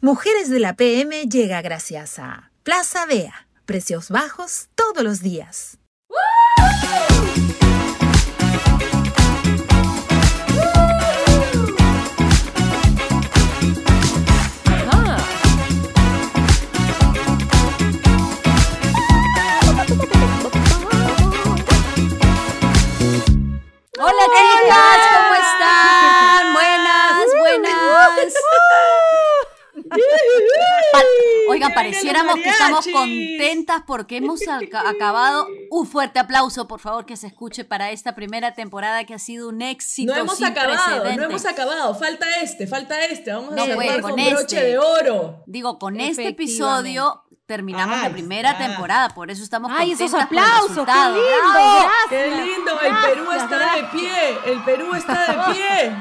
Mujeres de la PM llega gracias a Plaza Bea. Precios bajos todos los días. Hola Oigan, pareciéramos que estamos contentas porque hemos acabado. Un fuerte aplauso, por favor, que se escuche para esta primera temporada que ha sido un éxito. No hemos sin acabado, precedentes. no hemos acabado. Falta este, falta este. Vamos No a cerrar con con broche este. de oro. Digo, con este episodio terminamos la primera ya. temporada, por eso estamos Ay, contentas esos con el aplausos, qué resultado. lindo. ¡Qué lindo! El Perú Gracias, está de pie. El Perú está de pie.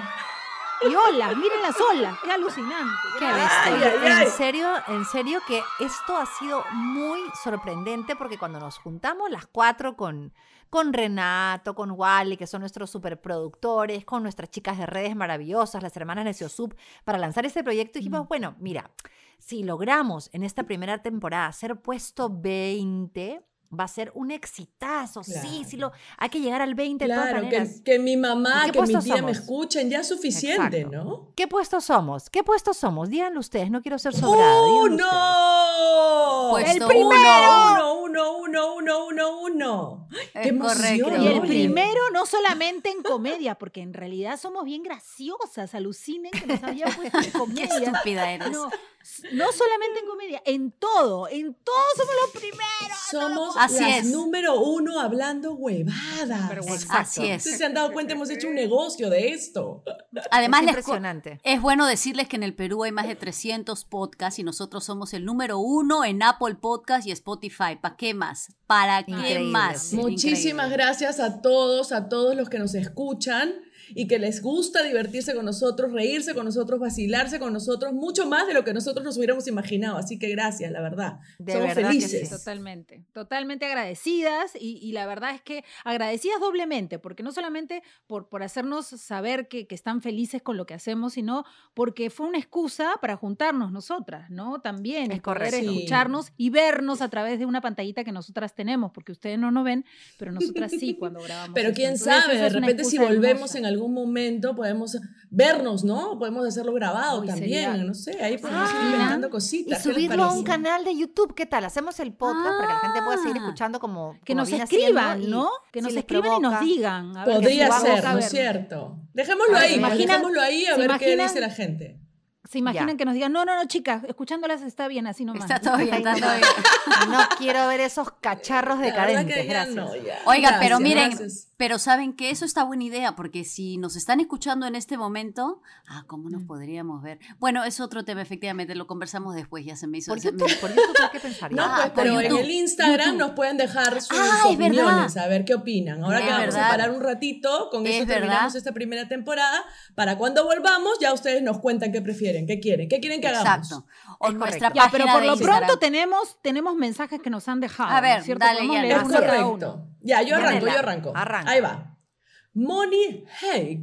Y olas, miren las olas, qué alucinante. Qué bestia. Ay, ay, ay. En serio, en serio que esto ha sido muy sorprendente porque cuando nos juntamos las cuatro con, con Renato, con Wally, que son nuestros superproductores, con nuestras chicas de redes maravillosas, las hermanas Neciosub, para lanzar este proyecto, dijimos, bueno, mira, si logramos en esta primera temporada ser puesto 20, va a ser un exitazo. Sí, Claro. sí, lo, hay que llegar al 20 de todas Claro, maneras. que, que mi mamá, ¿Y qué que mi tía me escuchen, ya es suficiente, Exacto. ¿no? ¿Qué puesto somos? ¿Qué puesto somos? Díganlo ustedes, no quiero ser ustedes. ¡Uno! Puesto ¡El primero! uno. Uno, uno, uno, uno, uno. Es ¡Qué emoción! correcto. Y el primero no solamente en comedia, porque en realidad somos bien graciosas, alucinen que nos habían puesto en Qué comedia. estúpida eres. No, no solamente en comedia, en todo, en todo somos los primeros. Somos Así las es. número uno hablando huevadas. Así Ustedes es. se han dado cuenta, hemos hecho un negocio de esto. Además, es impresionante. Es bueno decirles que en el Perú hay más de 300 podcasts y nosotros somos el número uno en Apple Podcast y Spotify. ¿Para qué más? ¿Para qué Increíble. más? Muchísimas Increíble. gracias a todos, a todos los que nos escuchan y que les gusta divertirse con nosotros, reírse con nosotros, vacilarse con nosotros, mucho más de lo que nosotros nos hubiéramos imaginado. Así que gracias, la verdad. De Somos verdad que felices. sí. Totalmente, totalmente agradecidas y, y la verdad es que agradecidas doblemente, porque no solamente por, por hacernos saber que, que están felices con lo que hacemos, sino porque fue una excusa para juntarnos nosotras, ¿no? También, Es poder correcto. Escucharnos y vernos a través de una pantallita que nosotras tenemos, porque ustedes no nos ven, pero nosotras sí cuando grabamos. Pero esto. quién Entonces, sabe, de repente si volvemos hermosa. en algún momento podemos vernos, ¿no? Podemos hacerlo grabado Uy, también, sería- no sé, ahí podemos ir Ah, inventando Y cositas. ¿qué les subirlo a un canal de YouTube, ¿qué tal? Hacemos el podcast para que la gente pueda seguir Ah. escuchando como Que como nos escriban, y ¿no? Que nos escriban y nos digan. a ver, que Podría ser, ¿no es cierto? Dejémoslo ahí, pues, imaginan- dejémoslo ahí a ¿se ver qué dice la gente. Se imaginan Ya. que nos digan, no, no, no, chicas, escuchándolas está bien, así nomás. Está todo bien, está todo bien. No quiero ver esos cacharros que ya gracias. no, ya. Oigan, pero miren, gracias. Pero saben que eso está buena idea, porque si nos están escuchando en este momento, ah, ¿cómo nos Mm. podríamos ver? Bueno, es otro tema, efectivamente, lo conversamos después, ya se me hizo. Por se me- YouTube, por YouTube hay que pensar. No, Ah, pues, pero en YouTube, el Instagram YouTube. nos pueden dejar sus Ah, es opiniones, verdad. a ver qué opinan. Ahora Es que vamos verdad. a parar un ratito, con Es eso terminamos verdad. esta primera temporada. Para cuando volvamos, ya ustedes nos cuentan qué prefieren, qué quieren, qué quieren que hagamos. Exacto. O Es nuestra correcto. Ya, pero por de lo Instagram. pronto tenemos, tenemos mensajes que nos han dejado. A ver, ¿no es cierto? dale, ya, leer correcto. uno. Ya, yo arranco, Yanela, yo arranco. arranca. Ahí va. Moni Haig.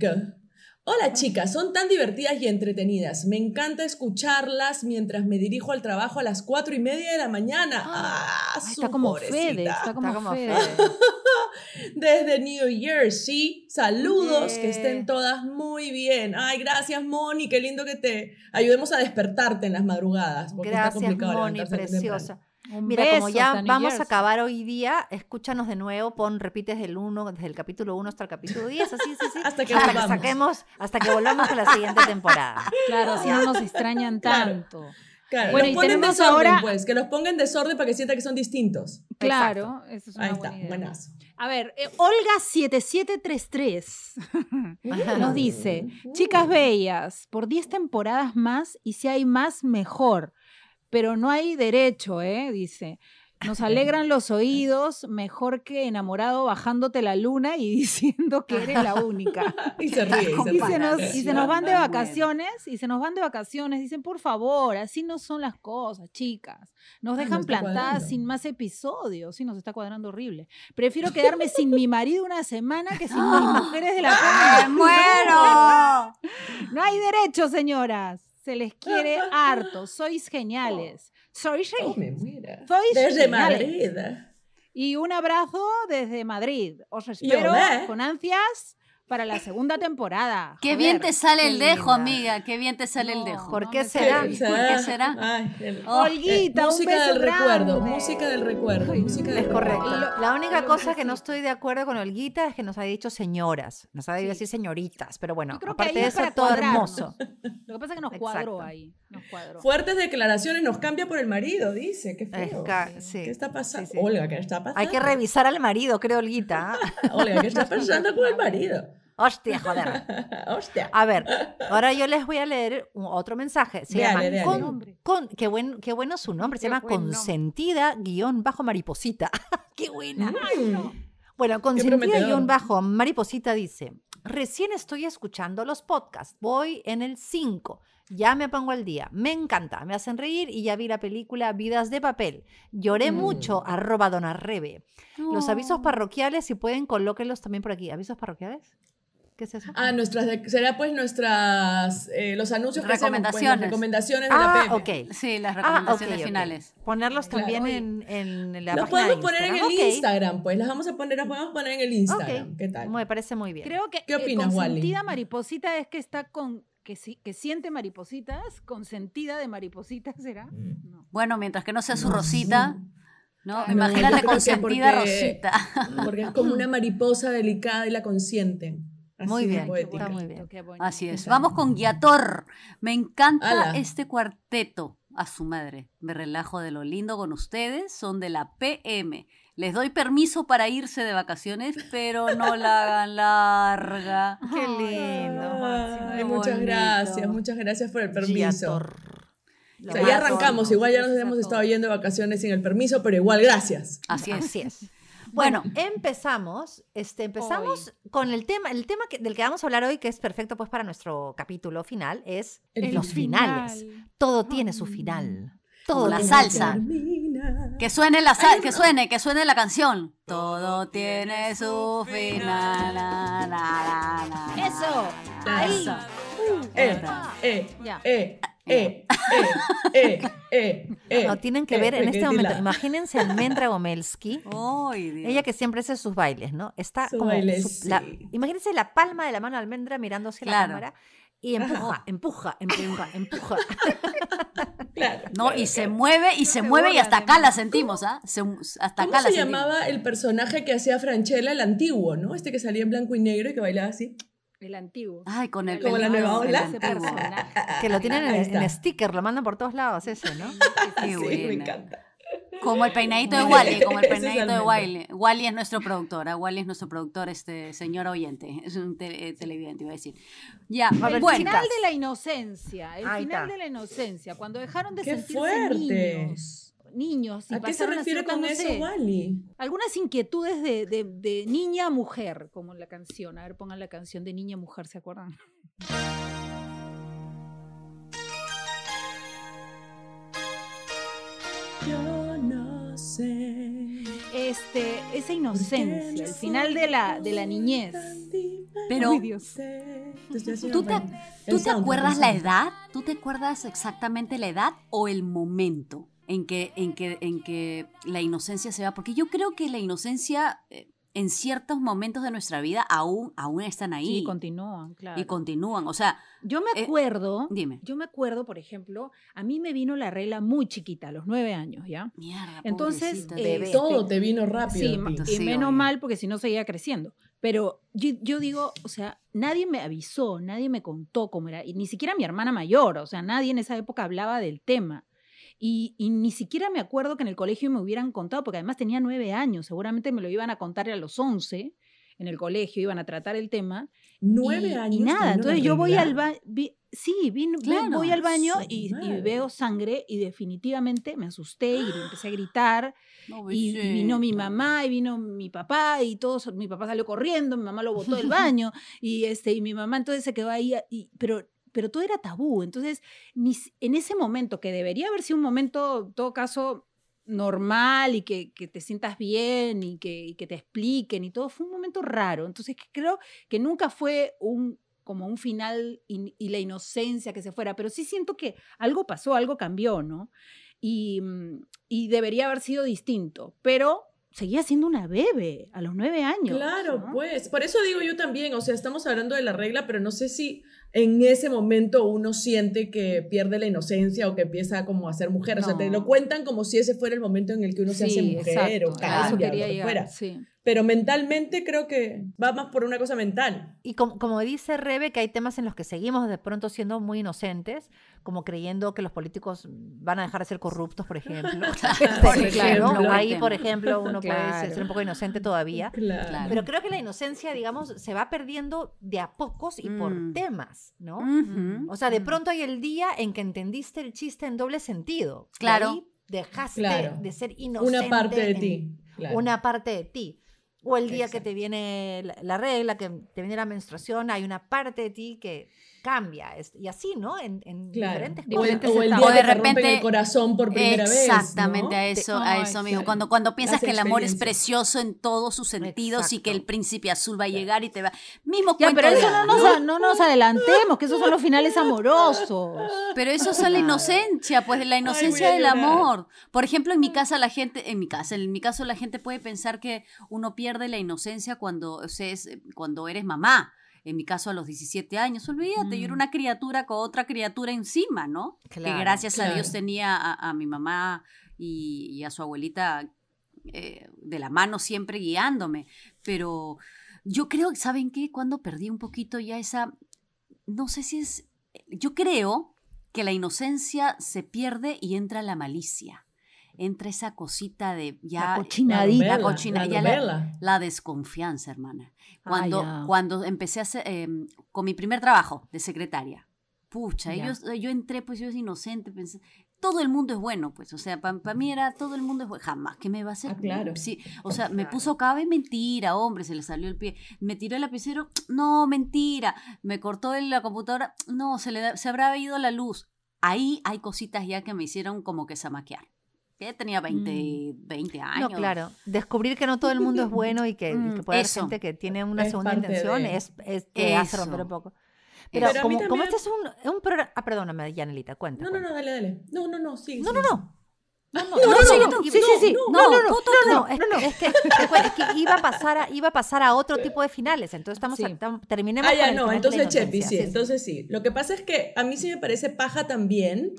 Hola chicas, son tan divertidas y entretenidas. Me encanta escucharlas mientras me dirijo al trabajo a las cuatro y media de la mañana. Ah, su está como. Fede, está como, Está como Fede. Fede. Desde New Jersey. Saludos, que estén todas muy bien. Ay, gracias, Moni. Qué lindo que te ayudemos a despertarte en las madrugadas. Porque está Gracias, complicado Moni, temprano. Un Mira, como ya vamos a acabar hoy día, escúchanos de nuevo, pon, repites del 1, desde el capítulo 1 hasta el capítulo 10, así, sí, sí. Hasta que hasta volvamos. saquemos, hasta que volvamos con la siguiente temporada. Claro, así no nos extrañan Claro. tanto. Claro, Bueno, los y ponen desorden, ahora- pues. Que los pongan en desorden para que sientan que son distintos. Claro, eso es una Ahí está, idea. buenazo. A ver, eh, Olga7733 nos dice, chicas bellas, por 10 temporadas más y si hay más, mejor. Pero no hay derecho, ¿eh? Dice. Nos alegran los oídos, mejor que enamorado bajándote la luna y diciendo que eres la única. Y se ríe. y se Y ríe. se, nos, y se nos van de vacaciones, y se nos van de vacaciones, dicen, por favor, así no son las cosas, chicas. Nos dejan nos plantadas cuadrando. sin más episodios, sí, nos está cuadrando horrible. Prefiero quedarme sin mi marido una semana que sin mis mujeres de la ¡Me muero! No hay derecho, señoras. Se les quiere harto. Sois geniales. Sois Oh, geniales. me muera. Sois Desde geniales. Madrid. Y un abrazo desde Madrid. Os espero con ansias para la segunda temporada. Qué Joder. bien te sale el dejo, linda. amiga. Qué bien te sale el dejo. ¿Por qué será? ¿Por qué será? Ay, el- Oh, Olguita, un música beso del recuerdo, música del recuerdo, Ay, música del Es correcto. La única lo cosa que no estoy de acuerdo con Olguita es que nos ha dicho señoras. Nos ha debido Sí. decir señoritas. Pero bueno, aparte de es eso, todo hermoso. Lo que pasa es que nos Exacto. cuadró ahí. Fuertes declaraciones, nos cambia por el marido, dice. Qué Es feo. ca- sí, ¿Qué está pasando? sí, sí. Olga, ¿qué está pasando? Hay que revisar al marido, creo, Olguita. ¿ah? Olga, ¿qué está pasando con el marido? Hostia, joder. Hostia. A ver, ahora yo les voy a leer un- otro mensaje. Se Dale, llama dale. con, con- qué, buen, qué bueno su nombre, se Qué llama buen consentida guion bajo mariposita. qué buena. Mm. Bueno, consentida guion bajo mariposita dice, recién estoy escuchando los podcasts, voy en el 5, ya me pongo al día, me encanta, me hacen reír y ya vi la película Vidas de Papel. Lloré Mm. mucho, arroba dona Rebe. Los avisos parroquiales, si pueden, colóquenlos también por aquí. ¿Avisos parroquiales? ¿Qué es eso? Ah, nuestras, de- será pues nuestras, eh, los anuncios que hacemos, pues, las Recomendaciones. recomendaciones de la Ah, PM. ok. Sí, las Ah, recomendaciones finales. Ponerlos Claro. también en, en la página de podemos poner en el Instagram. Pues las vamos a poner, las podemos poner en el Instagram. Ok, ¿Qué tal? Me parece muy bien. Creo que ¿Qué eh, opinas, Wally? consentida mariposita es que está con que, sí- que siente maripositas, consentida de maripositas será. Mm. No. Bueno, mientras que no sea su No Rosita, ¿no? Ah, Imagínate consentida porque- Rosita. Porque es como una mariposa delicada y la consienten. Así Muy bien, está muy bien. Así es. Vamos con Guiator. Me encanta Ala. este cuarteto. A su madre. Me relajo de lo lindo con ustedes. Son de la PM. Les doy permiso para irse de vacaciones, pero no la hagan larga. Qué lindo. Ay, Qué muchas bonito. gracias, muchas gracias por el permiso. O sea, ya arrancamos, igual ya nos hemos estado yendo de vacaciones sin el permiso, pero igual gracias. Así es. Así es. Bueno, Bueno, empezamos, este, empezamos con el tema, el tema que- del que vamos a hablar hoy, que es perfecto pues para nuestro capítulo final, es El los final. finales. Todo tiene su final. Todo la salsa. Termina. Que suene la sal- que suene, que suene la canción. Todo tiene su final. na, na, na, na, Eso. Ahí. eso. Eh, eh, Ya. eh, eh, eh, eh, eh, eh. No, tienen que eh, ver en este momento, imagínense a Almendra Gomelsky, ella que siempre hace sus bailes, ¿no? Está Su como, baile, su- la- sí. imagínense la palma de la mano de Almendra mirando hacia Claro. la cámara y empuja, empuja, empuja, empuja. Claro, No, claro, y se mueve y se se mueve y hasta acá la sentimos, ¿ah? Se- hasta ¿Cómo acá la se sentimos. llamaba el personaje que hacía Franchella, el antiguo, no? Este que salía en blanco y negro y que bailaba así. El antiguo. Ay, con el Como la nueva ola. Ese antiguo. personaje. Que lo tienen Ahí en, en sticker, lo mandan por todos lados ese, ¿no? Qué sí, me encanta. Como el peinadito de Wally, como el es peinadito de. Wally. Wally es nuestro productor, ¿ah? Wally es nuestro productor, este señor oyente, es un te- eh, televidente, iba a decir. Ya, A ver, el final de la inocencia, el Ahí final está. de la inocencia, cuando dejaron de ¡Qué sentirse fuerte! niños. Niños, y ¿A qué se a refiere ser, con no eso, sé, Wally? algunas inquietudes de, de- de niña a mujer, como la canción. A ver, pongan la canción de niña a mujer, ¿se acuerdan? Yo. Este, esa inocencia, no el final de la, de la niñez. Pero- Ay, Dios. ¿tú te, ¿tú te acuerdas la edad? ¿Tú te acuerdas exactamente la edad o el momento en que, en que, en que la inocencia se va? Porque yo creo que la inocencia eh, en ciertos momentos de nuestra vida aún, aún están ahí Sí, continúan, claro. y continúan. O sea, Yo me Eh, acuerdo, dime. yo me acuerdo, por ejemplo, a mí me vino la regla muy chiquita, a los nueve años, ¿ya? Mierda, Entonces, eh, bebé. Todo te vino rápido. Sí, y Sí, menos oye. mal porque si no seguía creciendo. Pero yo, yo digo, o sea, nadie me avisó, nadie me contó cómo era, y ni siquiera mi hermana mayor, o sea, nadie en esa época hablaba del tema. Y, y ni siquiera me acuerdo que en el colegio me hubieran contado, porque además tenía nueve años, seguramente me lo iban a contar a los once en el colegio, iban a tratar el tema. Nueve y, años. Y nada, entonces yo voy al baño, sí, vino- ve- Claro. voy al baño y, veo sangre y definitivamente me asusté y empecé a gritar No, y, vino mi mamá y vino mi papá y todos mi papá salió corriendo mi mamá lo botó del baño y este y mi mamá entonces se quedó ahí y, pero pero todo era tabú entonces en ese momento que debería haber sido un momento en todo caso normal y que, que te sientas bien y que, y que te expliquen y todo fue un momento raro entonces creo que nunca fue un como un final y, y la inocencia que se fuera, pero sí siento que algo pasó, algo cambió, ¿no? Y, mm, y debería haber sido distinto, pero seguía siendo una bebé a los nueve años. Claro, ¿no? pues. Por eso digo yo también, o sea, estamos hablando de la regla, pero no sé si en ese momento uno siente que pierde la inocencia o que empieza como a ser mujer. O sea, te lo cuentan como si ese fuera el momento en el que uno se hace mujer o exacto, cambia, lo que fuera. sí. Pero mentalmente creo que va más por una cosa mental. Y como, como dice Rebe, que hay temas en los que seguimos de pronto siendo muy inocentes, como creyendo que los políticos van a dejar de ser corruptos, por ejemplo. Por ahí, por ejemplo, uno puede ser un poco inocente todavía. Claro. Pero creo que la inocencia, digamos, se va perdiendo de a pocos y por Mm. temas, ¿no? O sea, de Mm. pronto hay el día en que entendiste el chiste en doble sentido. Y Claro. ahí dejaste Claro. de ser inocente. Una parte de ti. claro. Una parte de ti. O el día que te viene la, la regla, que te viene la menstruación, hay una parte de ti que cambia. es- y así, ¿no? En, en Claro. diferentes O cosas. o el etapas. día O que de te repente- el corazón por primera vez. Exactamente ¿no? a eso, a eso, amigo. claro. Cuando, cuando piensas Las que el amor es precioso en todos sus sentidos y que el príncipe azul va a llegar y te va. Mismo Ya, pero eso no nos, ¿no? nos adelantemos, que esos son los finales amorosos. Pero eso son la inocencia, pues la inocencia del amor. Por ejemplo, en mi casa la gente, en mi casa, en mi caso la gente puede pensar que uno pierde la inocencia cuando, o sea, es- cuando eres mamá. En mi caso a los 17 años, olvídate, yo era Mm. una criatura con otra criatura encima, ¿no? Claro, que gracias a Dios tenía a, a mi mamá y, y a su abuelita eh, de la mano siempre guiándome. Pero yo creo, ¿saben qué? Cuando perdí un poquito ya esa, no sé si es, yo creo que la inocencia se pierde y entra la malicia. Entra esa cosita de ya... La cochinadita. La cochina- la ya la- la desconfianza, hermana. Ah, Cuando, cuando empecé a hacer, eh, con mi primer trabajo de secretaria, pucha, Ya. yo, yo entré, pues yo es inocente, pensé, todo el mundo es bueno, pues, o sea, para mí era todo el mundo es bueno, jamás que me va a hacer. Ah, claro. Sí, o sea, me puso cabe mentira, hombre, se le salió el pie, me tiró el lapicero, no, mentira, me cortó la computadora, no, se le da- se habrá ido la luz. Ahí hay cositas ya que me hicieron como que zamaquear. Que tenía 20, 20 años. No, claro. Descubrir que no todo el mundo es bueno y que, y que Mm, puede haber eso. gente que tiene una Es segunda intención de- es, es te hace romper un poco. Pero, Pero a mí como, como también- este es un, un programa... Ah, perdóname, Yanelita, cuenta. No, no, cuenta. no, dale, dale. No, no, no, sí. No, sí, no, sí. no. No, no, No, no, no, Sí, sí, sí. no, No, no, no. es, es que, es que iba a pasar a, iba a pasar a otro tipo de finales. Entonces estamos Sí. a- terminemos Ah, con ya, el no, entonces Chepi, inocencia. sí, entonces sí. Lo que pasa es que a mí sí me parece paja también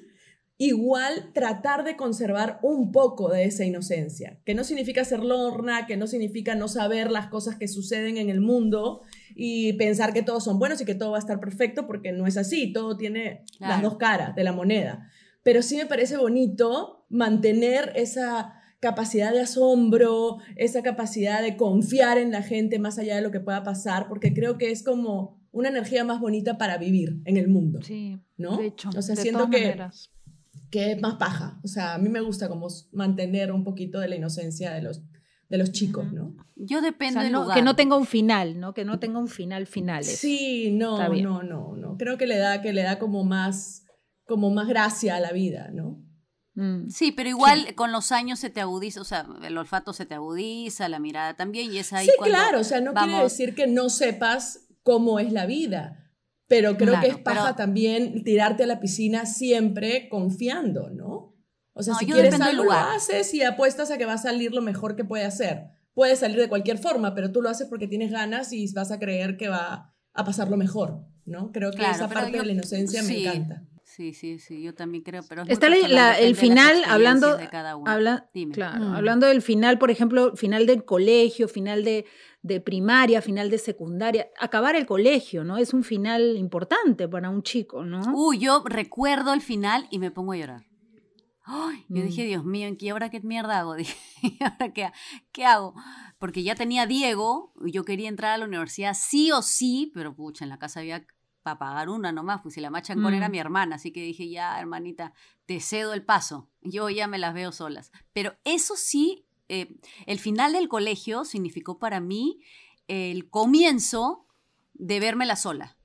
igual tratar de conservar un poco de esa inocencia, que no significa ser lorna, que no significa no saber las cosas que suceden en el mundo y pensar que todos son buenos y que todo va a estar perfecto, porque no es así, todo tiene las dos caras de la moneda. Pero sí me parece bonito mantener esa capacidad de asombro, esa capacidad de confiar en la gente más allá de lo que pueda pasar, porque creo que es como una energía más bonita para vivir en el mundo, Sí, ¿no? de hecho. o sea, de siento todas que, maneras. Que es más paja. O sea, a mí me gusta como mantener un poquito de la inocencia de los, de los chicos, ¿no? Yo O depende sea, del no- lugar. que no tenga un final, ¿no? Que no tenga un final final. eso. Sí, no, no, no, no. Creo que le da, que le da como más, como más gracia a la vida, ¿no? Mm. Sí, pero igual con los años se te agudiza, o sea, el olfato se te agudiza, la mirada también, y es ahí sí, cuando claro, o sea, no quiere vamos- decir que no sepas cómo es la vida, pero creo que es paja pero- también tirarte a la piscina siempre confiando, ¿no? O sea, No, si quieres algo, lo lugar. haces y apuestas a que va a salir lo mejor que puede hacer. Puede salir de cualquier forma, pero tú lo haces porque tienes ganas y vas a creer que va a pasar lo mejor, ¿no? Creo que Claro, esa parte yo- de la inocencia me encanta. Sí, sí, sí, yo también creo, pero es Está la- la- el de final, hablando, de cada uno. habla- Dime. claro, Mm. hablando del final, por ejemplo, final del colegio, final de, de primaria, final de secundaria, acabar el colegio, ¿no? Es un final importante para un chico, ¿no? Uy, yo recuerdo el final y me pongo a llorar. Yo Mm. dije, Dios mío, ¿en qué ahora qué mierda hago? Dije, ¿y ahora qué, qué hago? Porque ya tenía a Diego y yo quería entrar a la universidad sí o sí, pero pucha, en la casa había para pagar una nomás, pues si la machancón era Mm. mi hermana, así que dije, ya, hermanita, te cedo el paso, yo ya me las veo solas. Pero eso sí, eh, el final del colegio significó para mí el comienzo de vérmela sola.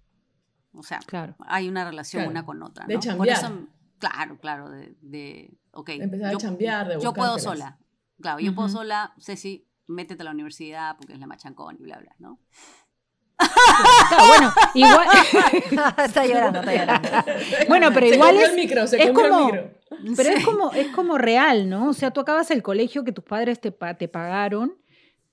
O sea, Claro. hay una relación Claro, una con otra. de ¿no? Por chambear. eso, claro, claro, de, de ok. Empezar a chambear, de Yo puedo sola. Claro, yo puedo Ujú. sola, Ceci, métete a la universidad porque es la machancón y bla, bla, ¿no? Bueno, igual, está llorando, está llorando. bueno, pero Se igual es, el micro, se es comió el como, micro. pero es como, es como real, ¿no? O sea, tú acabas el colegio que tus padres te, te pagaron,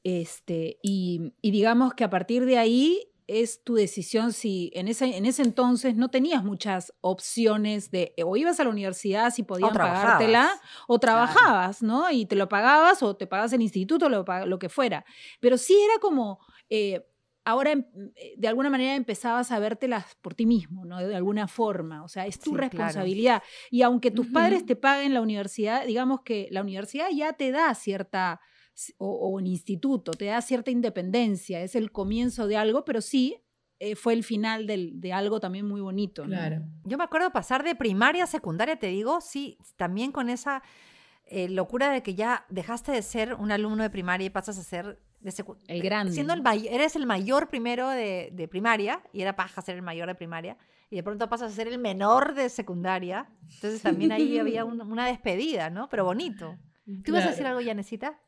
este, y, y digamos que a partir de ahí es tu decisión si en ese, en ese entonces no tenías muchas opciones de o ibas a la universidad si podían pagártela o trabajabas, ¿no? Y te lo pagabas o te pagabas el instituto, lo, lo que fuera. Pero sí era como, eh, ahora em- eh, de alguna manera empezabas a vértelas por ti mismo, ¿no? De alguna forma, o sea, es tu Sí, claro. responsabilidad. Y aunque tus padres te paguen la universidad, digamos que la universidad ya te da cierta, o, o un instituto, te da cierta independencia, es el comienzo de algo, pero sí eh, fue el final del- de algo también muy bonito. ¿no? Claro. Yo me acuerdo pasar de primaria a secundaria, te digo, sí, también con esa eh, locura de que ya dejaste de ser un alumno de primaria y pasas a ser de El grande, Siendo el eres el mayor primero de, de primaria y era paja ser el mayor de primaria y de pronto pasas a ser el menor de secundaria. Entonces también ahí había un- una despedida, ¿no? Pero bonito. ¿Tú ibas a decir algo, Yanesita?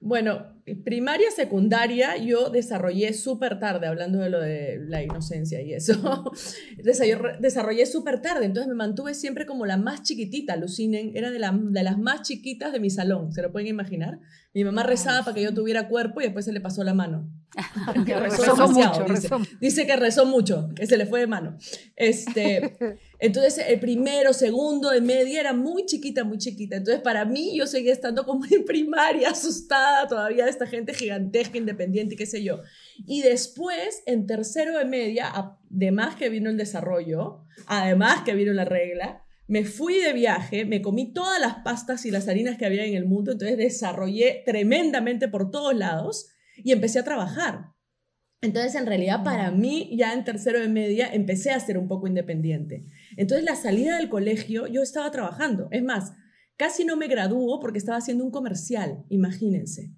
Bueno, primaria, secundaria, yo desarrollé súper tarde, hablando de lo de la inocencia y eso. Desarrollé- desarrollé súper tarde, entonces me mantuve siempre como la más chiquitita, alucinen, era de, la- de las más chiquitas de mi salón, ¿se lo pueden imaginar? Mi mamá rezaba para que yo tuviera cuerpo y después se le pasó la mano. Rezó Rezó mucho, dice. rezó. Dice que rezó mucho, que se le fue de mano. Este, entonces, el primero, segundo de media era muy chiquita, muy chiquita. Entonces, para mí, yo seguía estando como en primaria, asustada todavía de esta gente gigantesca, independiente y qué sé yo. Y después, en tercero de media, además que vino el desarrollo, además que vino la regla, me fui de viaje, me comí todas las pastas y las harinas que había en el mundo, entonces desarrollé tremendamente por todos lados y empecé a trabajar. Entonces, en realidad, para mí, ya en tercero de media, empecé a ser un poco independiente. Entonces, la salida del colegio, yo estaba trabajando. Es más, casi no me graduó porque estaba haciendo un comercial, imagínense.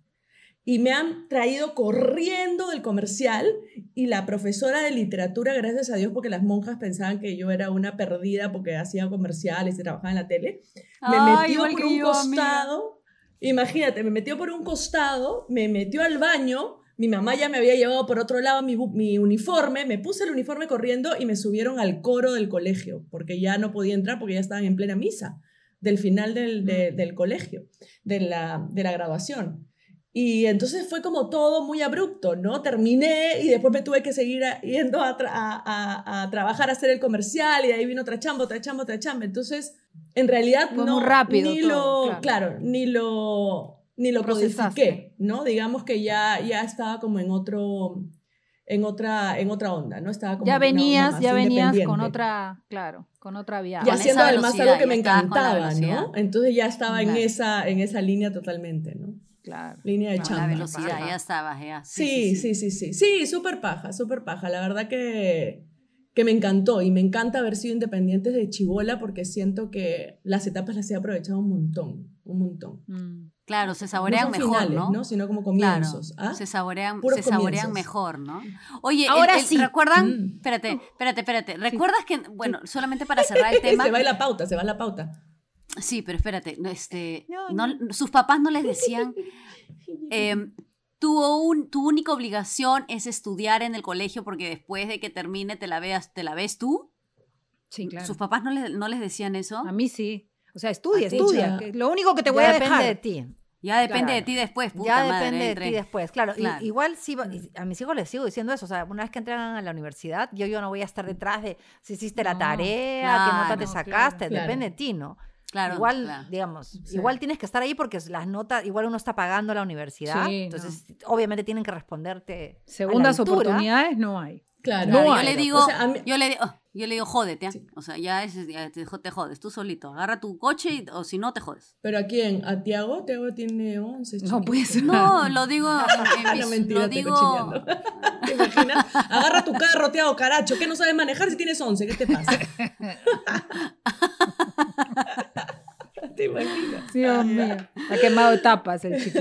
Y me han traído corriendo del comercial y la profesora de literatura, gracias a Dios, porque las monjas pensaban que yo era una perdida porque hacía comerciales y trabajaba en la tele, me Ay, metió por un yo, costado. Imagínate, me metió por un costado, me metió al baño, mi mamá ya me había llevado por otro lado mi, mi uniforme, me puse el uniforme corriendo y me subieron al coro del colegio, porque ya no podía entrar porque ya estaban en plena misa del final del, de- del colegio, de la, de la graduación. Y entonces fue como todo muy abrupto, ¿no? Terminé y después me tuve que seguir a- yendo a, tra- a- a- trabajar, a hacer el comercial y ahí vino otra chamba, otra chamba, otra chamba. Entonces, en realidad Fue no, muy rápido ni todo, lo, claro. claro, ni lo, ni lo codifiqué, ¿no? Digamos que ya, ya estaba como en otro, en otra, en otra onda, ¿no? Estaba como Ya en venías, ya venías con otra, claro, con otra vía. Y haciendo además algo que me encantaba. ¿no? Entonces ya estaba en Claro. esa, en esa línea totalmente, ¿no? Claro. Línea de Con chamba. la velocidad, ya estabas, ya. Sí, sí, sí, sí. Sí, súper paja, súper paja. La verdad que, que me encantó y me encanta haber sido independiente de chivola porque siento que las etapas las he aprovechado un montón, un montón. Mm. Claro, se No saborean son mejor, finales, ¿no? ¿no? Sino como Claro, comienzos. ¿ah? se saborean, Puros se saborean comienzos. mejor, ¿no? Oye, Ahora el- sí. ¿recuerdan? Mm. Espérate, espérate, espérate. ¿Recuerdas que, bueno, solamente para cerrar el tema? se va la pauta, se va la pauta. Sí, pero espérate, este, No, no- sus papás no les decían, em, tu, un- tu única obligación es estudiar en el colegio porque después de que termine te la veas, te la ves tú. Sí, claro. ¿Sus papás no les, no les decían eso? A mí sí. O sea, estudia, estudia. que lo único que te voy ya a depende dejar. de ti. Ya depende Claro. de ti después, puta ya madre, depende de entre- ti después, claro. y- Claro. igual sí, a mis hijos les sigo diciendo eso. O sea, una vez que entran a la universidad, yo, yo no voy a estar detrás de si hiciste la tarea, qué nota te claro, sacaste. claro. Depende de ti, ¿no? Claro, igual, claro. digamos, Sí. igual tienes que estar ahí porque las notas, igual uno está pagando la universidad. Sí, entonces, obviamente tienen que responderte. a la Segundas oportunidades no hay. Claro. No yo hay, le digo, O sea, a mí- yo le digo, yo le digo, jódete, ¿ah? Sí. o sea, ya, es- ya te, jo- te jodes, tú solito, agarra tu coche y- o si no te jodes. ¿Pero a quién? ¿A Tiago? Tiago tiene 11. No puede ser. No, lo digo, en, en mis- no, mentira, lo digo, cochineando. ¿Te imaginas? Agarra tu carro, Tiago, caracho, que no sabes manejar si tienes 11, ¿qué te pasa? ¿Te imaginas? Dios mío. Ha quemado etapas el chico.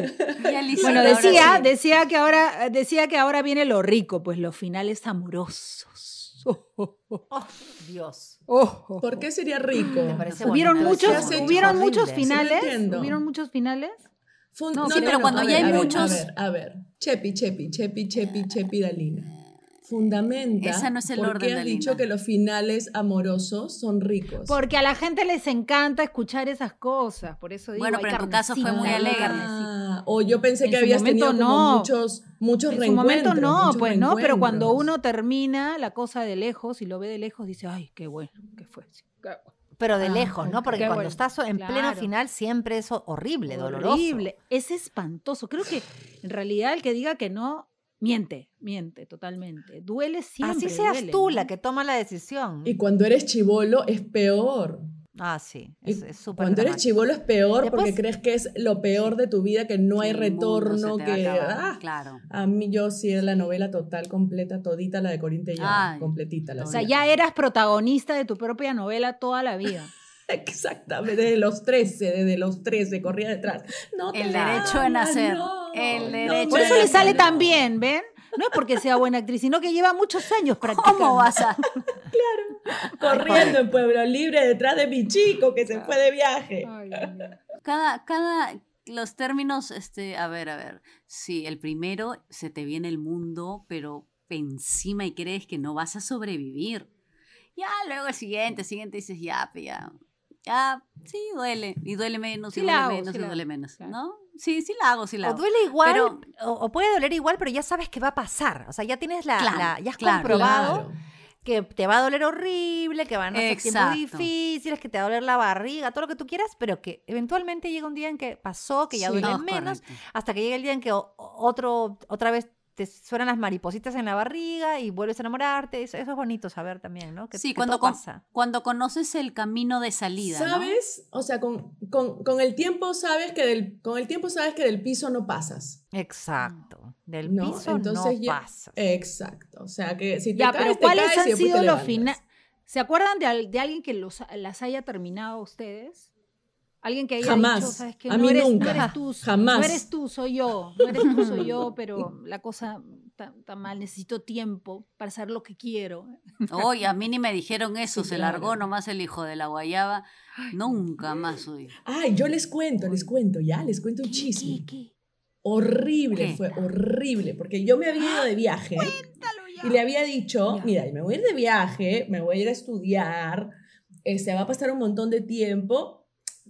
Bueno, decía, decía que ahora, decía que ahora viene lo rico, pues los finales amorosos. Oh, oh, oh, Oh, Dios. oh, oh. ¿Por qué sería rico? Me parece ¿Hubieron muchos, hubieron horrible. muchos finales? ¿Hubieron muchos finales? No, sí, pero cuando ya hay a muchos- A ver, a ver. Chepi, Chepi, Chepi, Chepi, Chepi, Dalina. Fundamenta. Ese no es el ¿Por orden has dicho que los finales amorosos son ricos? Porque a la gente les encanta escuchar esas cosas, por eso digo, Bueno, pero en tu caso fue muy alegre. Ah, o yo pensé En que habías momento tenido como no. muchos, muchos En su reencuentros. momento no, pues no, pero cuando uno termina la cosa de lejos y lo ve de lejos, dice, ay, qué bueno, qué fue. sí, qué bueno". Pero de Ah, lejos, ¿no? Porque cuando bueno. estás en pleno Claro. final siempre es horrible, doloroso. Horrible, es espantoso. Creo que en realidad el que diga que no, miente, miente totalmente. Duele siempre. Así seas duele, tú ¿no? la que toma la decisión. Y cuando eres chivolo es peor. Ah, sí, es es súper Cuando eres chivolo es peor porque crees que es lo peor de tu vida, que no hay retorno, a que... ah, Claro. a mí yo sí era la novela total, completa, todita, la de Ay, completita. La O sea, ya eras protagonista de tu propia novela toda la vida. Exactamente, desde los 13, desde los 13, corría detrás. No te El derecho de nacer, no, el no derecho Por eso de le sale tan bien, ¿ven? No es porque sea buena actriz, sino que lleva muchos años practicando. ¿Cómo vas a...? Corriendo en Pueblo Libre detrás de mi chico que se fue de viaje. Ay. Cada, cada, los términos, este, a ver, a ver. Sí, el primero, se te viene el mundo, pero encima y crees que no vas a sobrevivir. Ya, luego el siguiente, el siguiente dices, ya, pe, ya, ya, sí, duele, y duele menos, Sí y duele hago, menos, sí y duele hago, menos. ¿no? Sí, sí la hago, sí la O hago. duele igual, Pero- o, o puede doler igual, pero ya sabes que va a pasar. O sea, ya tienes la, Claro, la- ya has claro. comprobado Claro. que te va a doler horrible, que van a ser tiempos difíciles, que te va a doler la barriga, todo lo que tú quieras, pero que eventualmente llega un día en que pasó, que ya Sí. duele No, menos, correcto. hasta que llega el día en que o- otro, otra vez te suenan las maripositas en la barriga y vuelves a enamorarte. Eso, eso es bonito saber también, ¿no? Que, Sí, que cuando, todo con- pasa. cuando conoces el camino de salida, ¿no? ¿Sabes? O sea, con, con- con el tiempo sabes que del, con el tiempo sabes que del piso no pasas. Exacto. Del ¿no? piso Entonces no ya- pasas. Exacto. O sea, que si te Ya, caes, pero te ¿cuáles caes han sido los finales? ¿Se acuerdan de, al- de alguien que los, las haya terminado a ustedes? Alguien que haya Jamás. dicho, ¿sabes qué? A no mí eres, no nunca. eres tú, Jamás. No eres tú, soy yo. No eres tú, soy yo, pero la cosa está, mal. Necesito tiempo para hacer lo que quiero. Oye, a mí ni me dijeron eso, Sí, se claro. largó nomás el hijo de la guayaba. Nunca más oí. Ay, yo les cuento, les cuento, ya, les cuento un chisme. ¿Qué, qué? Horrible, ¿Qué? fue horrible, porque yo me había ido de viaje y le había dicho, Ya. mira, me voy a ir de viaje, me voy a ir a estudiar, se va a pasar un montón de tiempo,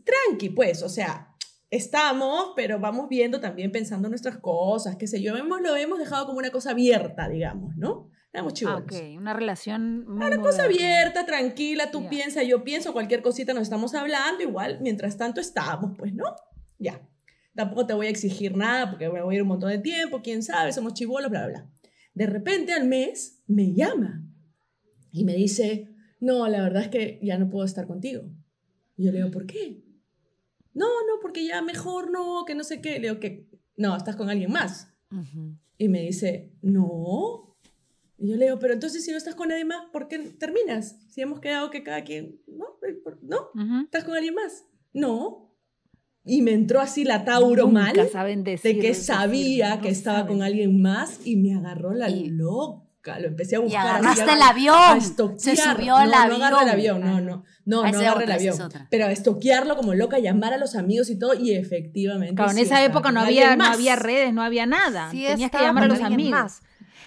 tranqui, pues, o sea, estamos, pero vamos viendo también pensando nuestras cosas, qué sé yo, hemos, lo hemos dejado como una cosa abierta, digamos, ¿no? Éramos Ah, chivolos. ok. Una relación muy Una cosa abierta, tranquila, tú Ya. piensas, yo pienso, cualquier cosita nos estamos hablando, igual, mientras tanto estamos, pues, ¿no? Ya. Tampoco te voy a exigir nada porque me voy a ir un montón de tiempo, quién sabe, somos chivolos, bla, bla, bla. De repente al mes me llama y me dice, no, la verdad es que ya no puedo estar contigo. Y yo le digo, ¿por qué? No, no, porque ya mejor no, que no sé qué. Le digo que, no, estás con alguien más. Y me dice, no. Y yo le digo, pero entonces si no estás con nadie más, ¿por qué terminas? Si hemos quedado que cada quien, ¿no? Eh, ¿No? Ujú. ¿Estás con alguien más? No. Y me entró así la Tauro Nunca mal saben de que decir, sabía no que estaba saben. con alguien más y me agarró la Y- loca. Lo empecé a Y buscar. así, agarraste el a avión. estoquear. Se subió al no, No agarré el avión. avión, no, no. No, Ah, no agarré el otra, avión. Pero a estoquearlo como loca, llamar a los amigos y todo, y efectivamente. Claro, en sí esa época no había, no había redes, no había nada. Sí, Tenías que estaba llamar a los amigos. más.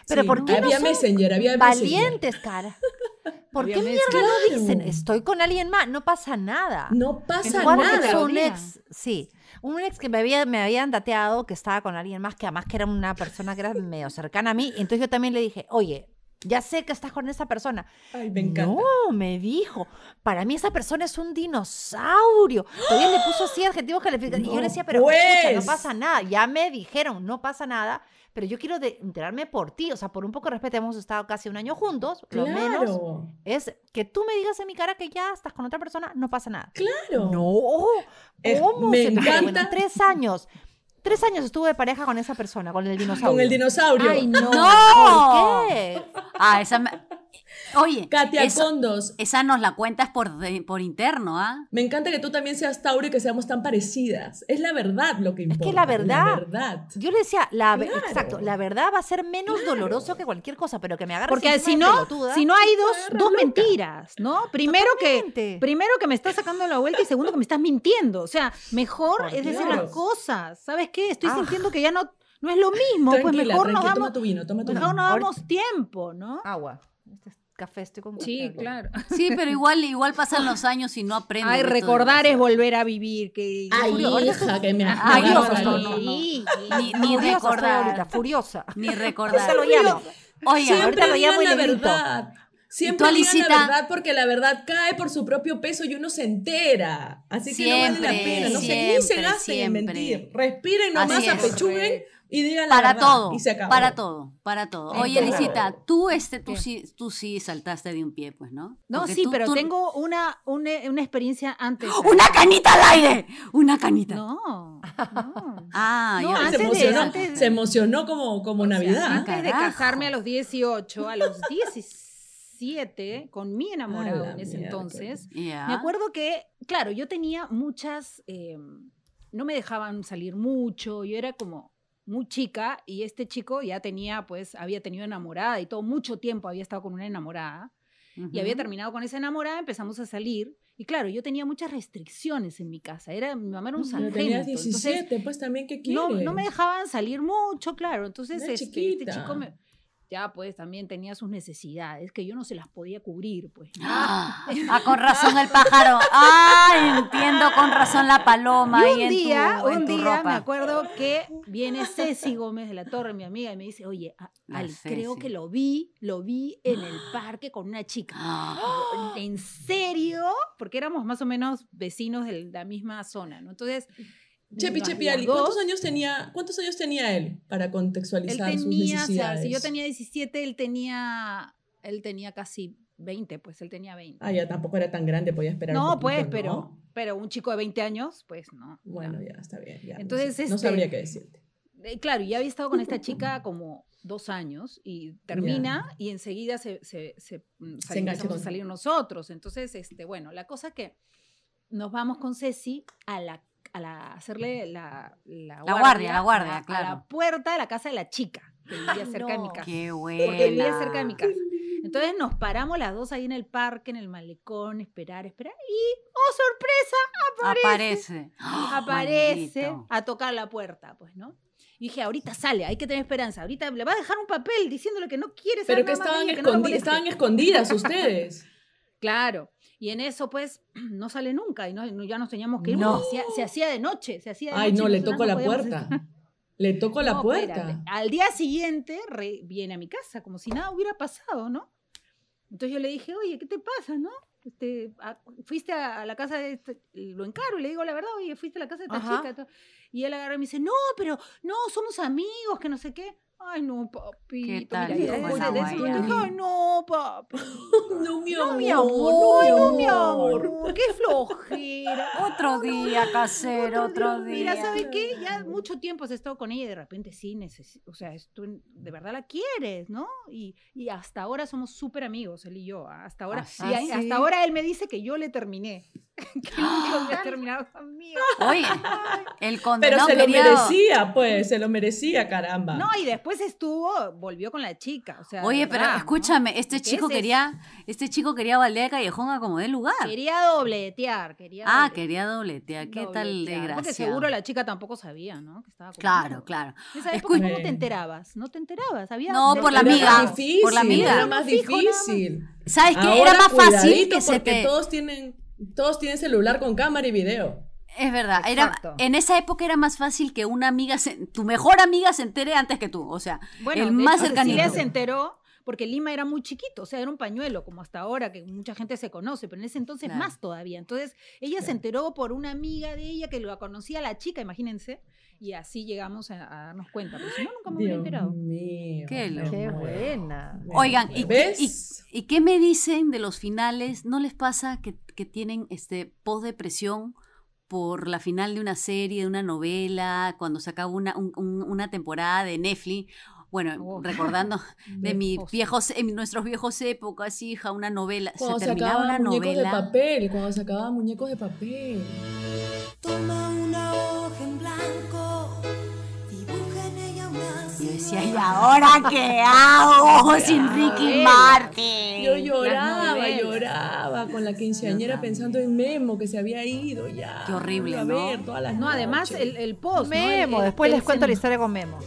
Pero Sí, ¿por qué no había son Messenger, había Messenger. valientes, cara? ¿Por Había qué Messenger. mierda no Claro. dicen estoy con alguien más? No pasa nada. No pasa nada. digan. ex, sí, un ex que me, había, me habían dateado que estaba con alguien más, que además que era una persona que era medio cercana a mí. y Entonces yo también le dije, oye, ya sé que estás con esa persona. Ay, me encanta. No, me dijo, para mí esa persona es un dinosaurio. Todavía le puso así adjetivos calificativos. y yo No, le decía, pero escucha, no pues. pasa nada. Ya me dijeron, no pasa nada. Pero yo quiero de- enterarme por ti. O sea, por un poco de respeto, hemos estado casi un año juntos. Lo menos es que tú me digas en mi cara que ya estás con otra persona, no pasa nada. Claro. No, Es- ¿cómo? me se te- encanta. Bueno, tres años. Tres años estuve de pareja con esa persona, con el dinosaurio. Con el dinosaurio. Ay, no. ¡No! ¿Por qué? Ah, esa me- Oye, Katia eso- Condos. esa nos la cuentas por, de- por interno, ¿ah? Me encanta que tú también seas Tauro y que seamos tan parecidas. Es la verdad lo que Es importa. que la verdad- La verdad. Yo le decía, la, Claro. exacto, la verdad va a ser menos doloroso que cualquier cosa, pero que me agarres Porque si no, pelotuda. si no hay dos, agarras dos loca. mentiras, ¿no? Primero que, Totalmente. primero que me estás sacando la vuelta y segundo que me estás mintiendo. O sea, mejor Por es decir Dios. las cosas. ¿Sabes qué? Estoy Ah. sintiendo que ya no, no es lo mismo, pues Tranquila, mejor nos tranquila, toma damos, tu vino, toma tu mejor vino. nos damos tiempo, ¿no? Agua. Café, estoy con Sí, agua. claro. Sí, pero igual, igual pasan los años y no aprenden. Ay, recordar es volver a vivir, que Ay, Furiosa. hija, que me Ay, no, no, no. Ni, ni Furiosa recordar. ahorita, furiosa. Ni Ahorita recordar. lo llamo. Oigan, Siempre ahorita lo llamo y la le grito. verdad. Siempre digan Alicita? la verdad porque la verdad cae por su propio peso y uno se entera. Así que no vale la Siempre, pena. No se, ni se siempre, gasten en siempre. mentir. Respiren nomás, apechuguen y digan la para verdad. todo, Y se acabó. para todo, para todo. Oye, Entonces- Elisita, tú, este, tú ¿Qué? sí, tú sí saltaste de un pie, pues, ¿no? No, Porque sí, tú- pero tú- tengo una, una, una experiencia antes. ¡Una canita al aire! ¡Una canita! No, no. Ah, No, yo- se, antes de- emocionó, antes de- se emocionó como, como O sea, Navidad. antes de casarme a los 18, a los 17, con mi enamorado A la en ese mierda. entonces, ya. me acuerdo que, claro, yo tenía muchas, eh, no me dejaban salir mucho, yo era como muy chica y este chico ya tenía, pues, había tenido enamorada y todo, mucho tiempo había estado con una enamorada y había terminado con esa enamorada, empezamos a salir y claro, yo tenía muchas restricciones en mi casa, era, mi mamá era un sargento, tenías entonces 17, pues también, ¿qué no, quieres? no me dejaban salir mucho, claro. Entonces, este, este chico me, ya pues también tenía sus necesidades que yo no se las podía cubrir, pues. ¿no? Ah, ah, con razón el pájaro. Ah, entiendo con razón la paloma Y un en día, tu, en un tu día ropa. me acuerdo que viene Ceci Gómez de la Torre, mi amiga, y me dice, oye, creo que lo vi, lo vi en el parque con una chica. Ah, ¿En serio? Porque éramos más o menos vecinos de la misma zona, ¿no? Entonces, Chepi, Chepi, Ali, ¿cuántos años tenía, cuántos años tenía él para Él contextualizar sus tenía, o sea, necesidades? si yo tenía 17, él tenía, él tenía casi 20, pues él tenía 20. Ah, ya tampoco era tan grande, podía esperar un no, poquito, pues, ¿no? pero, pero un chico de 20 años, pues no. Bueno, no. ya, está bien. ya, no Entonces, sé, no, este, sabría qué decirte. Eh, claro, ya había estado con esta chica como dos años y termina y enseguida se, se, se, mm, sali- engancha empezamos con- a salir nosotros. Entonces, este, bueno, la cosa que nos vamos con Ceci a la a la, hacerle la, la, La guardia, la guardia, a, a claro. la puerta de la casa de la chica, que vivía cerca de mi casa. qué Porque vivía buena. cerca de mi casa. Entonces nos paramos las dos ahí en el parque, en el malecón, esperar, esperar. Y, oh, sorpresa, Aparece. aparece Maldito. a tocar la puerta, pues, ¿no? Y dije, ahorita sale, hay que tener esperanza. Ahorita le va a dejar un papel diciéndole que no quiere Pero que estaban, que no la escondi- moleste. estaban escondidas ustedes. Claro. Y en eso, pues, no sale nunca. Y no, ya nos teníamos que ir. No. Se, hacía, se hacía de noche, se hacía de Ay, noche no, le toco la puerta. Le toco la No, puerta. espérate. Al día siguiente re- viene a mi casa, como si nada hubiera pasado, ¿no? Entonces yo le dije, oye, ¿qué te pasa, no? Este, a- fuiste a, a la casa de este, lo encaro y le digo la verdad, oye, fuiste a la casa de esta Ajá. chica. Y él agarra y me dice, no, pero no, somos amigos, que no sé qué. Ay, no, papi. ¿Qué tal, Mira, ay, no, papi. No, mi No, amor. mi amor, Ay, no, mi amor, qué flojera. Otro día, casero, otro día. Mira, ¿sabes qué? Ya mucho tiempo has estado con ella y de repente sí, necesi- o sea, tú de verdad la quieres, ¿no? Y, y hasta ahora somos súper amigos, él y yo. ¿ah? Hasta ahora. ¿Ah, sí? y a- ¿Ah, hasta ahora él me dice que yo le terminé. que que ha terminado conmigo. Oye, el Pero condenado se lo quería... merecía, pues, se lo merecía, caramba. No, y después estuvo, volvió con la chica. O sea, Oye, pero escúchame, este ¿Qué chico es quería, este chico quería balear de callejón a como de lugar. Quería dobletear, quería. Ah, dobletear, quería dobletear. ¿Qué tal de dobletear, gracia? Porque seguro la chica tampoco sabía, ¿no? Que estaba Claro, claro. En esa época, ¿cómo te enterabas? No te enterabas. Había No, por la Era amiga, más difícil, por la amiga. Era más No fijo nada más. difícil. ¿Sabes qué? Ahora, Era más fácil que se porque te... todos tienen, todos tienen celular con cámara y video. Es verdad, era, en esa época era más fácil que una amiga, se- tu mejor amiga se entere antes que tú, o sea, Bueno, el más cercanito. Cecilia se enteró porque Lima era muy chiquito, o sea, era un pañuelo, como hasta ahora, que mucha gente se conoce, pero en ese entonces Claro. más todavía. Entonces, ella se enteró por una amiga de ella que lo conocía la chica, imagínense, y así llegamos a, a darnos cuenta, pero si no, nunca me hubiera enterado. mío. Qué loco. Qué buena. Oigan. ¿y, qué- ¿Ves? y, y qué me dicen de los finales? ¿No les pasa que, que tienen este post-depresión por la final de una serie, de una novela, cuando se acaba una, un- un- una temporada de Netflix? Bueno, Oh. recordando de mis Viejos. en nuestros viejos épocas, hija, una novela. Cuando se se, terminaba una muñecos novela. de papel, cuando se acababan muñecos de papel. Toma una hoja en blanco, dibuja en ella una Y yo decía. ¿y ahora qué hago sin Ricky. Martin? Yo lloraba, lloraba con la quinceañera pensando en Memo que se había ido ya. Qué horrible, a ¿no? ver todas las No, además noches. el, el post. ¿no? El- Memo, el- después el les cuento la historia con Memo.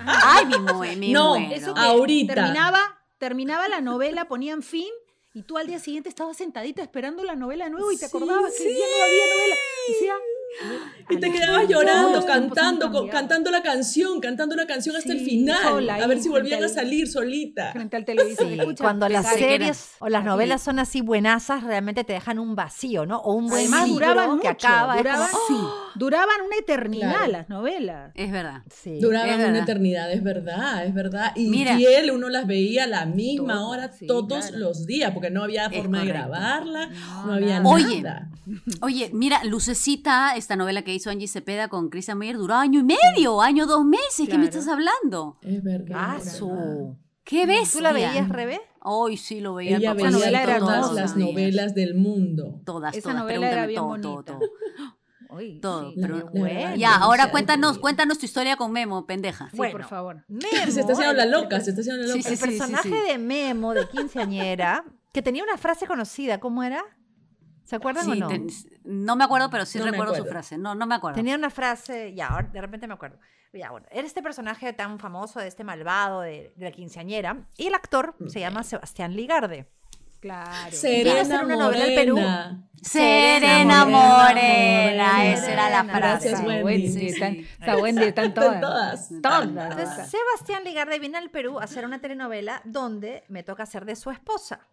Ay, mi mue, mi No, muero. Eso que Ahorita. Terminaba, terminaba la novela, ponían fin y tú al día siguiente estabas sentadita esperando la novela de nuevo y te Sí, acordabas que ya no había novela. Decía, Y te quedabas llorando, cantando, cantando la canción, cantando la canción hasta el Sí, final. sola a ver si volvían a salir solita. frente al televisor. Sí, escucha, cuando las series o las novelas son así buenazas, realmente te dejan un vacío, ¿no? O un buen Además libro duraban que mucho, acaba. es duraban, como, duraban una eternidad Claro. las novelas. Es verdad. Sí. Duraban Es una eternidad, es verdad, es verdad. Y Mira. fiel, uno las veía a la misma Todas, hora sí, todos claro. los días, porque no había forma de grabarla, no, No, había nada. Oye. nada. Oye, mira, Lucecita, esta novela que hizo Angie Cepeda con Christian Meyer duró año y medio, año dos meses. ¿Qué me estás hablando? Es verdad. Ah, su. ¿Qué ves? ¿Tú la veías, Rebe? Hoy sí lo veía. el Ella veía novela todas hermosa. las novelas del mundo. Todas, Esa todas. novela era pregúntame bien todo, bonita. todo, todo. Uy, Todo, sí, pero- bueno. verdad, Ya, ahora cuéntanos, cuéntanos tu historia con Memo, pendeja. Sí, Bueno. por favor. Memo. Se está haciendo la loca, se está haciendo la loca. sí, El sí. personaje de Memo, de quinceañera, que tenía una frase conocida, ¿cómo era? ¿Se acuerdan o Sí, no? te- no me acuerdo, pero sí No recuerdo su frase. No, no me acuerdo. Tenía una frase, ya, ahora de repente me acuerdo. Ya, bueno, era este personaje tan famoso de este malvado de, de la quinceañera, y el actor se llama Sebastián Ligarde. Claro. Quiere hacer Serena una novela del Perú. Serena Morena, esa era la frase. Gracias, Wendy. Wendy, Sí, están- sí. Está Wendy, están Están todas. todas. Entonces, Sebastián Ligarde viene al Perú a hacer una telenovela donde me toca hacer de su esposa.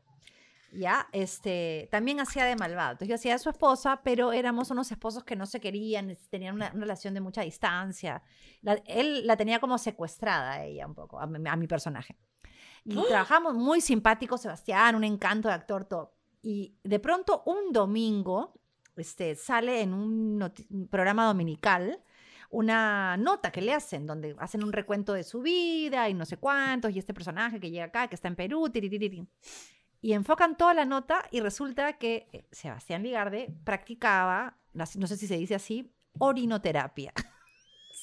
Ya, este, también hacía de malvado. Entonces yo hacía de su esposa, pero éramos unos esposos que no se querían, tenían una, una relación de mucha distancia. La- él la tenía como secuestrada a ella un poco, a a mi personaje. Y trabajamos muy simpático, Sebastián, un encanto de actor, todo. Y de pronto un domingo este, sale en un, programa dominical una nota que le hacen, donde hacen un recuento de su vida y no sé cuántos, y este personaje que llega acá, que está en Perú, tiritiritín. Y enfocan toda la nota y resulta que eh, Sebastián Ligarde practicaba, no sé- si se dice así, orinoterapia.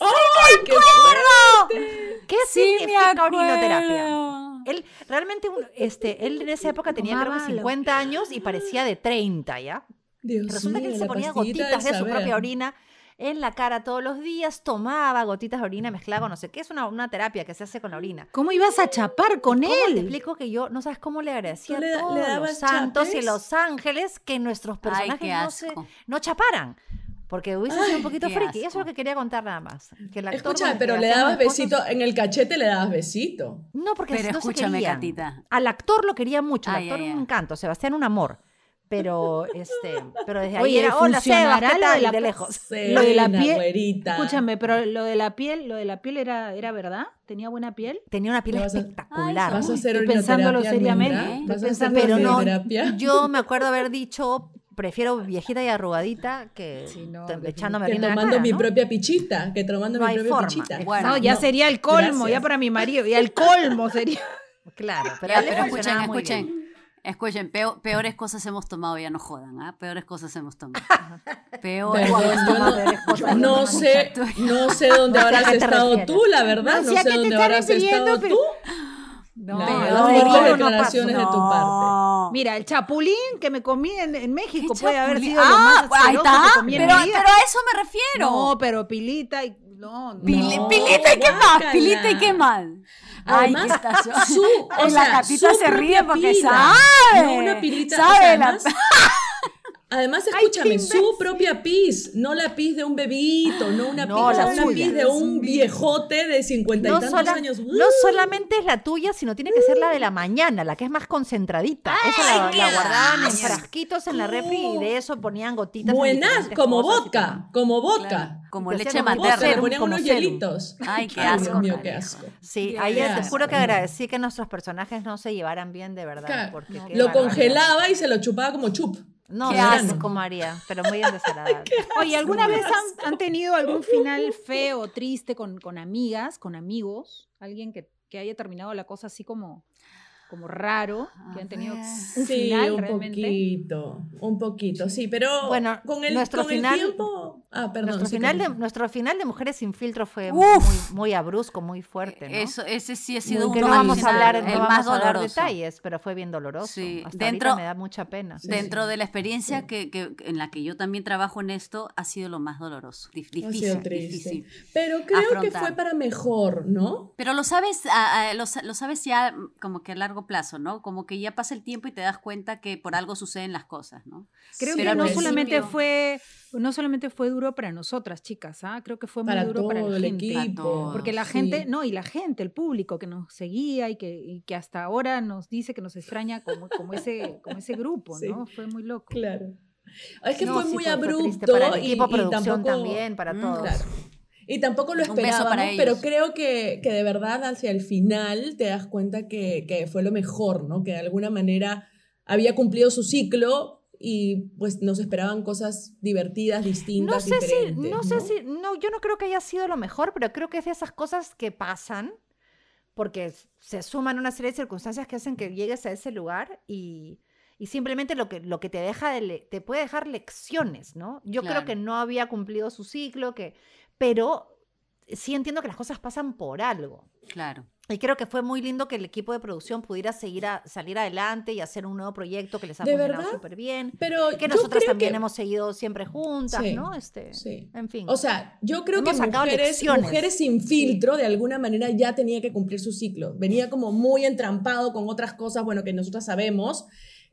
¡Ay, qué fuerte! ¿Qué significa orinoterapia? Él realmente, un- este, él en esa época tenía creo que Tomaba lo- 50 años y parecía de 30 ya. Dios Resulta que él se ponía gotitas de su propia orina en la cara todos los días, tomaba gotitas de orina mezclada con no sé qué, es una, una terapia que se hace con la orina. ¿Cómo ibas a chapar con ¿Cómo te él? explico que yo, no sabes cómo le agradecía ¿Tú le- a le todos los santos y los ángeles que nuestros personajes se, no chaparan? Porque hubiese sido un poquito friki. Eso es asco. lo que quería contar nada más. Que el actor el pero le dabas besito, en el cachete le dabas besito. No, porque Pero no se escúchame. Catita. Al actor lo quería mucho, Ay, actor ay, un ay. encanto, Sebastián un amor. Pero este, pero desde ahí era hola Sebas, ¿qué de tal? la- de lejos. Lo de la piel- güerita. Escúchame, pero lo de la piel, lo de la piel era, era verdad, tenía buena piel. Tenía una piel ¿Le vas a- espectacular. ¿Vas a hacer Estoy pensándolo seriamente, estoy ¿Vas a hacer pensando pero no, yo me acuerdo haber dicho, prefiero viejita y arrugadita que Sí, no, echándome Que tomando cara, mi ¿no? propia pichita, que tomando No mi hay propia forma. pichita. Bueno, no, ya no, sería el colmo, gracias. ya para mi marido, ya el colmo sería. Claro, pero, Ya, escuchen, bien. escuchen. Escuchen, peo- peores cosas hemos tomado, ya no jodan, ¿ah? Peores cosas hemos tomado. Peores Perdón, no, no sé, no sé dónde habrás estado refieres. tú, la verdad. No sé dónde habrás estado tú. No, No, no, no, de tu parte. Mira, el chapulín que me comí en, en México ¿Qué puede haber sido lo Ah, más ahí que está. en Pero, mi vida. pero a eso me refiero. No, pero pilita y no, no. Pili- No, pilita y qué más, pilita y qué más. Ay, qué estación. su, o la sea, Catita se ríe porque pila. sabe. No una pilita, Sabe o sea, la- además, escúchame, su propia pis, no la pis de un bebito, no una No, pis, la una suya. pis de un viejote de cincuenta y No, tantos sola- años. no solamente es la tuya, sino tiene que ser la de la mañana, la que es más concentradita. Esa la, la guardaban en frasquitos en la refri y de eso ponían gotitas. en Buenas, como vodka, como vodka. Claro, como Te leche Vodka, le materna. ponían como unos serum. hielitos. Ay, qué Ay, asco. Dios mío, qué asco. Sí, Qué ahí te asco. juro que agradecí que nuestros personajes no se llevaran bien de verdad. Claro, Porque Lo barbaridad. congelaba y se lo chupaba como chup. No, Qué asco. María, pero muy bien desagradable. Oye, ¿alguna vez han, han tenido algún final feo o triste con, con amigas, con amigos? Alguien que, que haya terminado la cosa así como, como raro, que han tenido un sí, final un realmente. poquito, un poquito, sí, pero Bueno, con el, nuestro con el final- tiempo... Ah, perdón. nuestro, sí, final de, nuestro final de Mujeres sin filtro fue Uf. muy, muy abrusco, muy fuerte, ¿no? Eso, ese sí ha sido que uno no al vamos a hablar, el no más vamos a detalles, pero fue bien doloroso. Sí, Hasta dentro- me da mucha pena. Dentro sí. de la experiencia que, que- en la que yo también trabajo en esto, ha sido lo más doloroso. Dif- Ha sido Difícil, triste. difícil. Pero creo que fue para mejor, ¿no? Pero lo sabes, a- a- lo, sa- lo sabes ya como que a largo plazo, ¿no? Como que ya pasa el tiempo y te das cuenta que por algo suceden las cosas, ¿no? Creo Pero que no principio- solamente fue no solamente fue duro para nosotras, chicas, ¿ah? creo que fue muy Para duro todo para la el gente. equipo. Porque la sí. gente, no, y la gente, el público que nos seguía y que, y que hasta ahora nos dice que nos extraña como, como, ese, como ese grupo, Sí. ¿no? Fue muy loco. Claro. Es que No, fue sí, muy fue- fue abrupto triste para el y- equipo y, producción tampoco, también, para Mm, todos. Claro. Y tampoco lo esperábamos, pero creo que, que de verdad hacia el final te das cuenta que, que fue lo mejor, ¿no? Que de alguna manera había cumplido su ciclo y pues nos esperaban cosas divertidas, No distintas, sé si, diferentes. no sé si, no, yo no creo que haya sido lo mejor, pero creo que es de esas cosas que pasan porque se suman una serie de circunstancias que hacen que llegues a ese lugar y, y simplemente lo que, lo que te deja de le- te puede dejar lecciones, ¿no? Yo creo Claro. que no había cumplido su ciclo, que, pero sí entiendo que las cosas pasan por algo. Claro. Y creo que fue muy lindo que el equipo de producción pudiera seguir a, salir adelante y hacer un nuevo proyecto que les ha ¿De funcionado súper bien. Pero Que nosotras también que- hemos seguido siempre juntas, Sí, ¿no? Este, sí. En fin. O sea, yo creo Hemos que mujeres, mujeres sin filtro de alguna manera ya tenía que cumplir su ciclo. Venía como muy entrampado con otras cosas, bueno, que nosotras sabemos.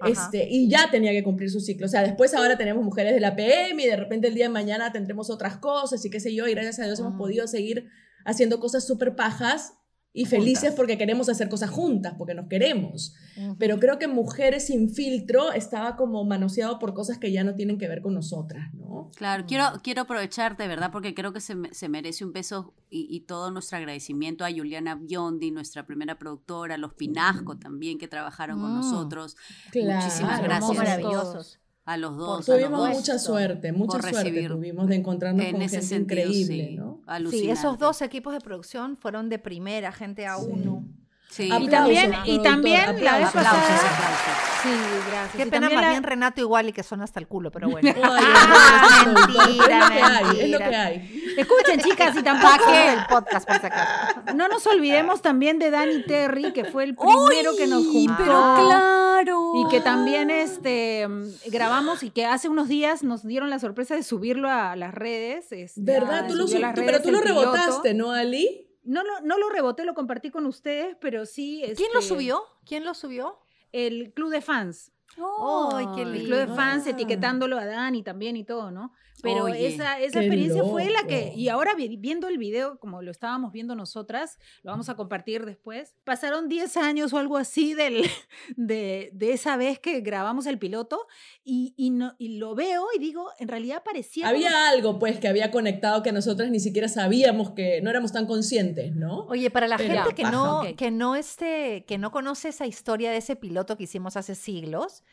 Este, y ya tenía que cumplir su ciclo. O sea, después ahora tenemos mujeres de la PM y de repente el día de mañana tendremos otras cosas y qué sé yo. Y gracias a Dios hemos Mm. podido seguir haciendo cosas súper pajas y felices Juntas. porque queremos hacer cosas juntas, porque nos queremos. Ujú. Pero creo que Mujeres sin filtro estaba como manoseado por cosas que ya no tienen que ver con nosotras, ¿no? Claro, quiero, quiero aprovechar de verdad porque creo que se, se merece un beso y, y todo nuestro agradecimiento a Juliana Biondi, nuestra primera productora, a los Pinasco también que trabajaron con Mm. nosotros, Claro. Muchísimas gracias. maravillosos. a los dos. a los Tuvimos dos, mucha suerte, mucha suerte recibir tuvimos de encontrarnos en con ese gente sentido, increíble, sí, ¿no? Sí, alucinante. esos dos equipos de producción fueron de primera, gente a Sí. uno. Sí. Y Aplausos, también, y también la vez aplausos. aplausos, pasada. aplausos. Sí, gracias. Qué Y pena también más la- bien Renato igual y que son hasta el culo, pero bueno. Ay, Ah, es lo que mentira, hay, es lo que mentira. hay. Escuchen, chicas, y tampoco. El podcast por si acaso. No nos olvidemos también de Danny Terry, que fue el primero que nos juntó. Pero claro. Y que también este grabamos y que hace unos días nos dieron la sorpresa de subirlo a las redes. este, ¿Verdad? Tú lo, subió a sub- las tú- redes pero tú el lo piloto. rebotaste, ¿no, Ali? No lo, no lo reboté, lo compartí con ustedes, pero sí. ¿Quién lo este, subió? ¿Quién lo subió? El club de fans. Ay, qué El lindo. club de fans Ah. etiquetándolo a Dani también y todo, ¿no? Pero Oye, esa, esa experiencia fue la que, y ahora vi- viendo el video, como lo estábamos viendo nosotras, lo vamos a compartir después, pasaron 10 años o algo así del, de, de esa vez que grabamos el piloto y, y, no, y lo veo y digo, en realidad parecía... como- Había algo, pues, que había conectado que nosotras ni siquiera sabíamos que no éramos tan conscientes, ¿no? Oye, para la Pero gente que no, que no este, que no conoce esa historia de ese piloto que hicimos hace siglos,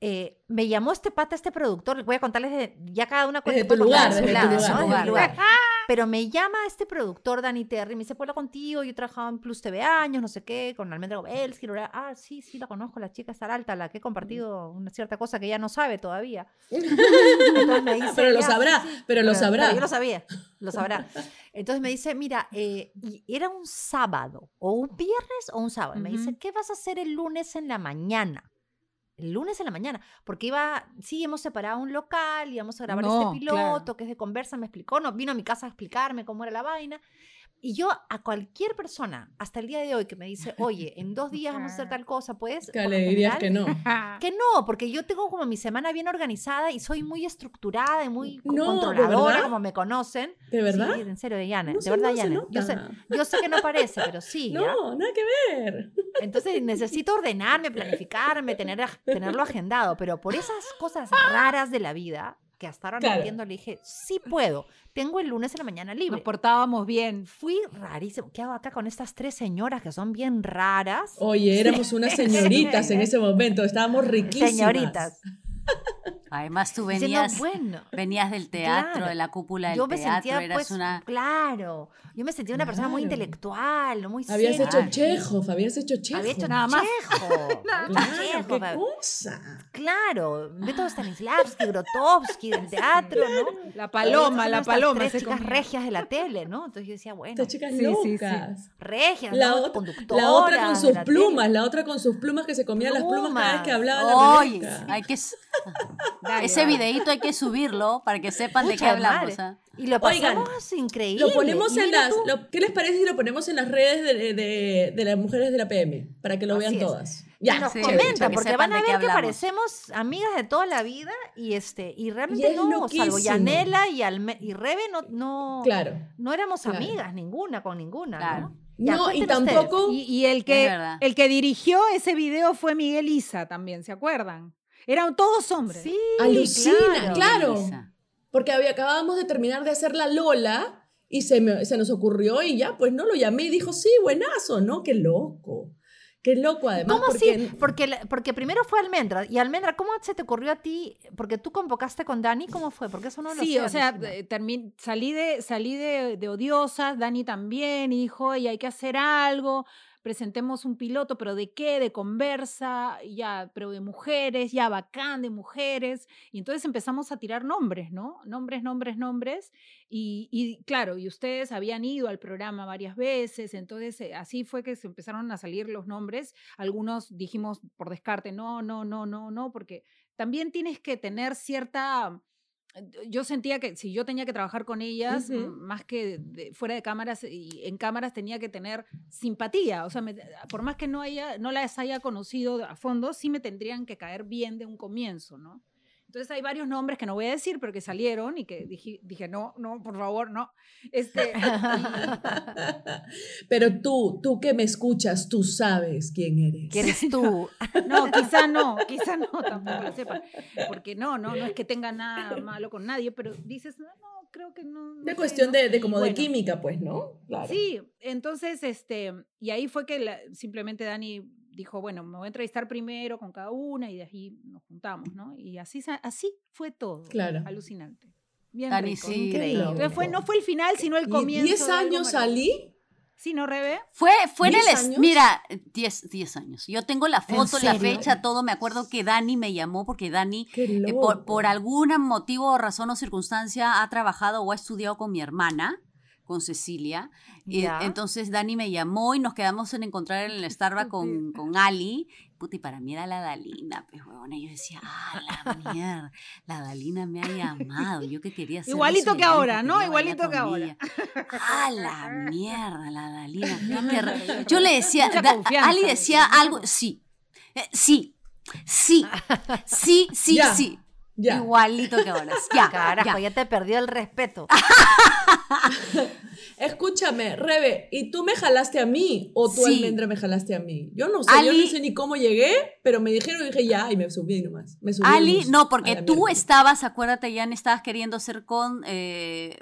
eh, me llamó este pata, este productor, voy a contarles de, ya cada una cuenta Desde tu lugar, de su desde lado, tu ¿no? lugar. Desde mi lugar. lugar. Pero me llama este productor, Dani Terry, me dice, pues contigo, yo trabajaba en Plus TV años, no sé qué, con Almendra bla". ah, sí, sí, la conozco, la chica está alta, la que he compartido una cierta cosa que ella no sabe todavía. Entonces me dice, Pero lo "Ya, sí, sabrá, sí". pero lo sabrá. yo lo sabía, lo sabrá. Entonces me dice, mira, eh, y era un sábado, o un viernes o un sábado. Me dice. ¿qué vas a hacer el lunes en la mañana? El lunes en la mañana, porque iba, sí, hemos separado un local, íbamos a grabar No, este piloto, claro. que es de conversa, me explicó, no, vino a mi casa a explicarme cómo era la vaina. Y yo a cualquier persona, hasta el día de hoy, que me dice, oye, en dos días vamos a hacer tal cosa, pues... Que le dirías general, que no. que no, porque yo tengo como mi semana bien organizada y soy muy estructurada y muy co- No, ¿de controladora, como me conocen. ¿De verdad? Sí, en serio, Yane, No de verdad, Yane. Yo sé, yo sé que no parece, pero sí. ¿ya? No, nada que ver. Entonces necesito ordenarme, planificarme, tener, tenerlo agendado, pero por esas cosas raras de la vida, que hasta ahora no Claro. entiendo, le dije, sí puedo, tengo el lunes en la mañana Nos libre. portábamos bien. Fui rarísimo. ¿Qué hago acá con estas tres señoras que son bien raras? Oye, éramos unas señoritas en ese momento, estábamos riquísimas. Señoritas. Además tú venías, bueno, venías del teatro, Claro. de la cúpula del yo me teatro, sentía, eras pues, una... claro, yo me sentía una persona muy intelectual, muy Habías seria. hecho Chekhov, habías hecho Chekhov. Había hecho Nada más. Chekhov, Claro, qué cosa. Claro, Beto Stanislavski, Grotowski del teatro, ¿no? La paloma, la paloma. Tres se chicas regias de la tele, ¿no? Entonces yo decía, bueno, Estas chicas Sí, sí, sí. regias, La, ¿no? otra, la otra con sus la plumas, tele. la otra con sus plumas que se comía las plumas cada vez que hablaba la Oye, hay que... Dale, Ese videito hay que subirlo para que sepan de qué hablamos. ¿ah? Y lo Oigan, pasamos increíble. Lo ponemos Y en las. lo- ¿Qué les parece si lo ponemos en las redes de, de- de las mujeres de la PM? Para que lo Así vean es. todas. y Ya, nos sí, chévere, comentan, chévere. porque van a ver que parecemos amigas de toda la vida y este y realmente es no, salvo. Yanela y, Alme y Rebe no, no, Claro. no éramos Claro. amigas ninguna con ninguna, Claro. ¿no? Ya, No, y tampoco. Y, y el, que, el que dirigió ese video fue Miguel Isa también, ¿se acuerdan? Eran todos hombres. Sí, Alucina, claro. Porque había, acabábamos de terminar de hacer la Lola y se, me- se nos ocurrió y ya, pues no lo llamé y dijo, sí, buenazo, ¿no? Qué loco. Qué loco, además. ¿Cómo porque, así? Porque, porque primero fue Almendra. Y Almendra, ¿cómo se te ocurrió a ti? Porque tú convocaste con Dani, ¿cómo fue? Porque eso no lo Sí, sé, o sea, eh, salí de, salí de, de odiosas, Dani también, y dijo, oye, hay que hacer algo, presentemos un piloto, pero ¿de qué? De conversa, ya, pero de mujeres, ya bacán, de mujeres. Y entonces empezamos a tirar nombres, ¿no? Nombres, nombres, nombres. Y, y claro, y ustedes habían ido al programa varias veces, entonces eh, así fue que se empezaron a salir los nombres. Algunos dijimos por descarte, no, no, no, no, no, porque también tienes que tener cierta yo sentía que si yo tenía que trabajar con ellas, más que de- fuera de cámaras y en cámaras tenía que tener simpatía. O sea, me- por más que no, haya, no las haya conocido a fondo, sí me tendrían que caer bien de un comienzo, ¿no? Entonces hay varios nombres que no voy a decir, pero que salieron y que dije, dije no, no, por favor, no. Este, Pero tú, tú que me escuchas, tú sabes quién eres. ¿Quién eres tú? no, quizá no, quizá no, tampoco lo sepan. Porque no, no, no es que tenga nada malo con nadie, pero dices, no, no, creo que no. no De sé, cuestión ¿no? de, de como de bueno, química, pues, ¿no? Claro. Sí, entonces, este, y ahí fue que la- simplemente Dani dijo, bueno, me voy a entrevistar primero con cada una y de ahí nos juntamos, ¿no? Y así, así fue todo. Claro. Alucinante. Bien Dani, rico. sí. Increíble. Entonces fue, no fue el final, sino el comienzo. 10 de algo años salí. Sí, ¿no, Rebe? Fue, fue en el... ¿Diez es- años? Mira, 10 10 años. Yo tengo la ¿En foto, la fecha, todo. Me acuerdo que Dani me llamó porque Dani, eh, por, por algún motivo, o razón o circunstancia, ha trabajado o ha estudiado con mi hermana, con Cecilia. Y Ya. entonces Dani me llamó y nos quedamos en encontrar en el Starbucks con, con Ali. Puta, y para mí era la Dalina, pues, huevona. Y yo decía, ah, la mierda, la Dalina me ha llamado. Yo que quería hacer Igualito que ahora, ¿no? Igualito que ahora. Ah, la mierda, la Dalina. qué- Yo le decía, Da- Ali decía algo, sí, eh, sí, sí, sí, sí, Ya, sí. Ya. Igualito que ahora. Ya, Carajo, ya. ya te perdió el respeto. Escúchame, Rebe, ¿y tú me jalaste a mí o tú, Sí. Almendra, me jalaste a mí? Yo no sé, yo no sé ni cómo llegué, pero me dijeron y dije ya, y me subí nomás. Me subí al Ali, no, porque tú mierda. estabas, acuérdate, ya estabas queriendo hacer con eh,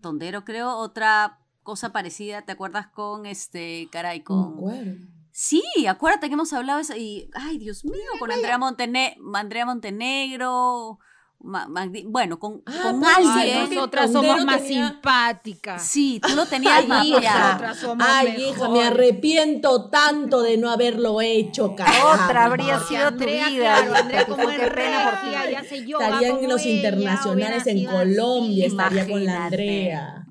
Tondero, creo, otra cosa parecida, ¿te acuerdas con este, caray, No con... acuerdo. Sí, acuérdate que hemos hablado eso y, ay, Dios mío, con Andrea, Montene Andrea Montenegro, Ma- bueno, con, Ah, con pues, sí, alguien. porque Nosotras Tondero somos más tenía- simpáticas. Sí, tú lo tenías Ay, hija. Nosotras somos Ay, mejores. hija, me arrepiento tanto de no haberlo hecho. Otra habría Porque sido Andrea, tu vida. claro, Andrea como qué pena por ti. regia, ya hace yoga Estaría en como los ella, internacionales en Colombia, así. estaría con la. Andrea.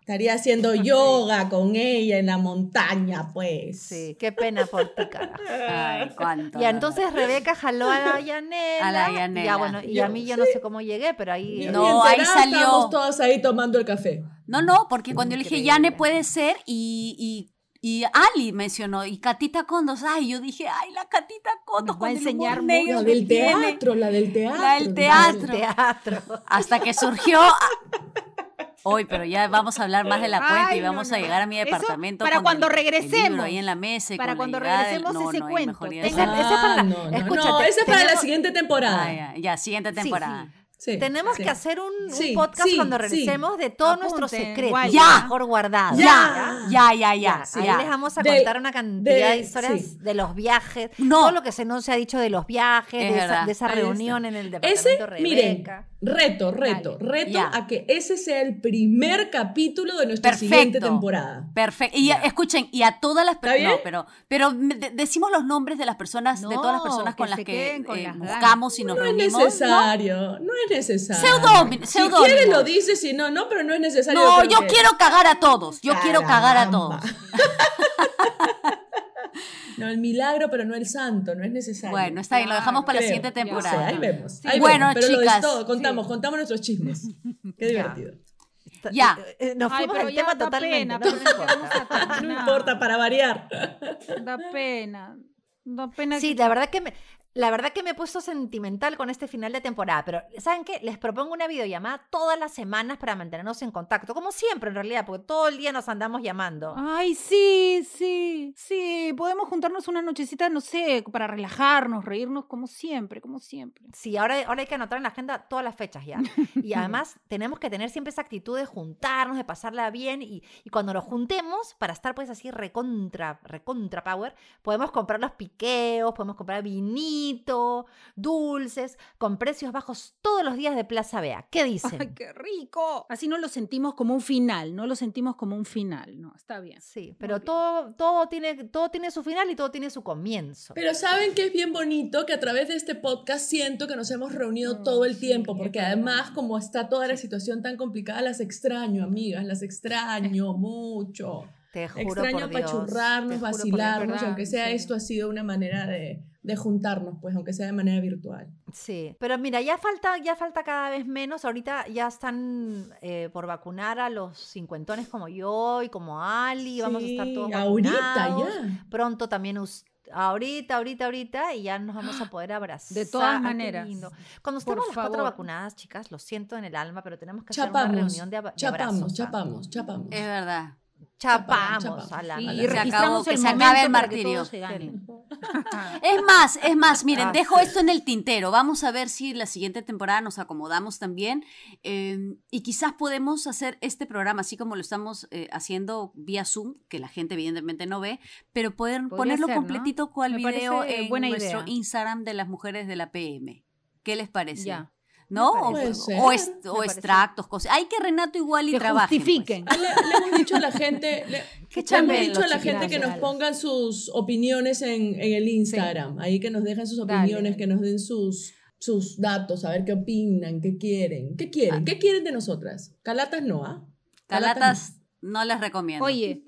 Estaría haciendo yoga con ella en la montaña, pues. Sí, qué pena por ti, carajo. Ay, cuánto. Y entonces Rebeca jaló a la Yanela. A la y Ya, Yanela. bueno, y Yo- a mí yo no sé cómo llegué, pero ahí. No, ahí salió. Estábamos todas ahí tomando el café. No, no, porque cuando yo le dije. Yane puede ser, y, y, y Ali mencionó, y Catita Condos, ay, yo dije, ay, la Catita Condos, con enseñar negro La del teatro, la del teatro. La del teatro. Teatro. Hasta que surgió... Hoy, pero ya vamos a hablar más de la cuenta Ay, y no, vamos a no. llegar a mi Eso departamento. para con cuando el- el libro regresemos. ahí en la mesa y Para cuando del- regresemos no, ese cuento. está. ese es para la- es para siguiente temporada. Ah, ya, ya, siguiente temporada. sí. Sí, Tenemos sí. que hacer un, un Sí, podcast sí, cuando sí. regresemos de todos nuestros secretos. Ya. Mejor guardados. Ya. Ya, ya, ya. Ya, sí, ahí les vamos a De- contar una cantidad de, de- historias sí. de los viajes, No. todo lo que se no se ha dicho de los viajes, Es de esa, de reunión en el Ese, departamento miren, Rebeca. reto, reto, reto Ya. a que ese sea el primer capítulo de nuestra Perfecto. siguiente temporada. Perfecto. Y escuchen, y a todas las ¿Está personas. bien? No, pero, pero decimos los nombres de las personas, de todas las personas con que las que eh, buscamos y nos No es reunimos. necesario, no, es necesario. Pseudónimo- Si quieres lo dices, si no, no, pero no es necesario. No, yo que- quiero cagar a todos. Yo quiero cagar a todos. No, el milagro, pero no el santo, no es necesario. Bueno, está bien, lo dejamos para la Creo, siguiente no sé, temporada. ahí vemos. Sí. ahí Bueno, vemos, pero lo chicas, es todo, contamos, contamos nuestros chismes. Qué divertido. Ya. Eh, eh, Nos fuimos ya tema totalmente. pena, no, importa. No para variar. Da pena. Da pena Sí, que- la verdad que me, la verdad que me he puesto sentimental con este final de temporada, pero ¿saben qué? Les propongo una videollamada todas las semanas para mantenernos en contacto, como siempre en realidad, porque todo el día nos andamos llamando. Ay, sí, sí, sí. Podemos juntarnos una nochecita, no sé, para relajarnos, reírnos como siempre, como siempre. Sí, ahora, ahora hay que anotar en la agenda todas las fechas ya. Y además tenemos que tener siempre esa actitud de juntarnos, de pasarla bien y, y cuando nos juntemos, para estar pues así recontra, recontra power, podemos comprar los piqueos, podemos comprar vinito, dulces, con precios bajos todos los días de Plaza Bea. ¿Qué dicen? ¡Ay, qué rico! Así no lo sentimos como un final, no lo sentimos como un final, no, está bien. Sí, pero bien. todo, todo, tiene, todo tiene su final y todo tiene su comienzo. Pero saben que es bien bonito que a través de este podcast siento que nos hemos reunido Mm, todo el sí, tiempo, porque además como está toda la situación tan complicada, las extraño, amigas, las extraño mucho. Te juro Extraño por Dios, apachurrarnos, vacilarnos, aunque sea serio. esto ha sido una manera de, de juntarnos, pues aunque sea de manera virtual. Sí, pero mira, ya falta, ya falta cada vez menos. Ahorita ya están eh, por vacunar a los cincuentones como yo y como Ali. Vamos a estar Sí, todos ahorita vacunados. ya. Pronto también us- ahorita, ahorita, ahorita y ya nos vamos a poder abrazar. De todas qué maneras. lindo. Cuando estemos las cuatro favor. vacunadas, chicas, lo siento en el alma, pero tenemos que hacer una Chapamos, reunión de, ab- de chapamos, abrazos, ¿ah? chapamos, chapamos. Es verdad. Chapamos, chapamos. a la Y, registramos acabó, que el se acabe el martirio. se. Es más, es más, miren, dejo esto en el tintero. Vamos a ver si la siguiente temporada nos acomodamos también. eh, y quizás podemos hacer este programa, así como lo estamos eh, haciendo vía Zoom, que la gente evidentemente no ve, pero poder Podría ponerlo ser, ¿no? completito con el Me video parece en buena nuestro idea. Instagram de las mujeres de la PM. ¿Qué les parece? Ya. ¿No? O, o extractos, cosas. Hay que Renato igual y Que trabajen. pues. justifiquen. Le, le hemos dicho a la gente, le, Que le hemos dicho a la gente que nos pongan sus opiniones en, en el Instagram, ahí que nos dejen sus Dale. opiniones, que nos den sus, sus datos, a ver qué opinan, qué quieren, qué quieren, qué quieren de nosotras. Calatas no, ¿ah? Calatas no les recomiendo. Oye,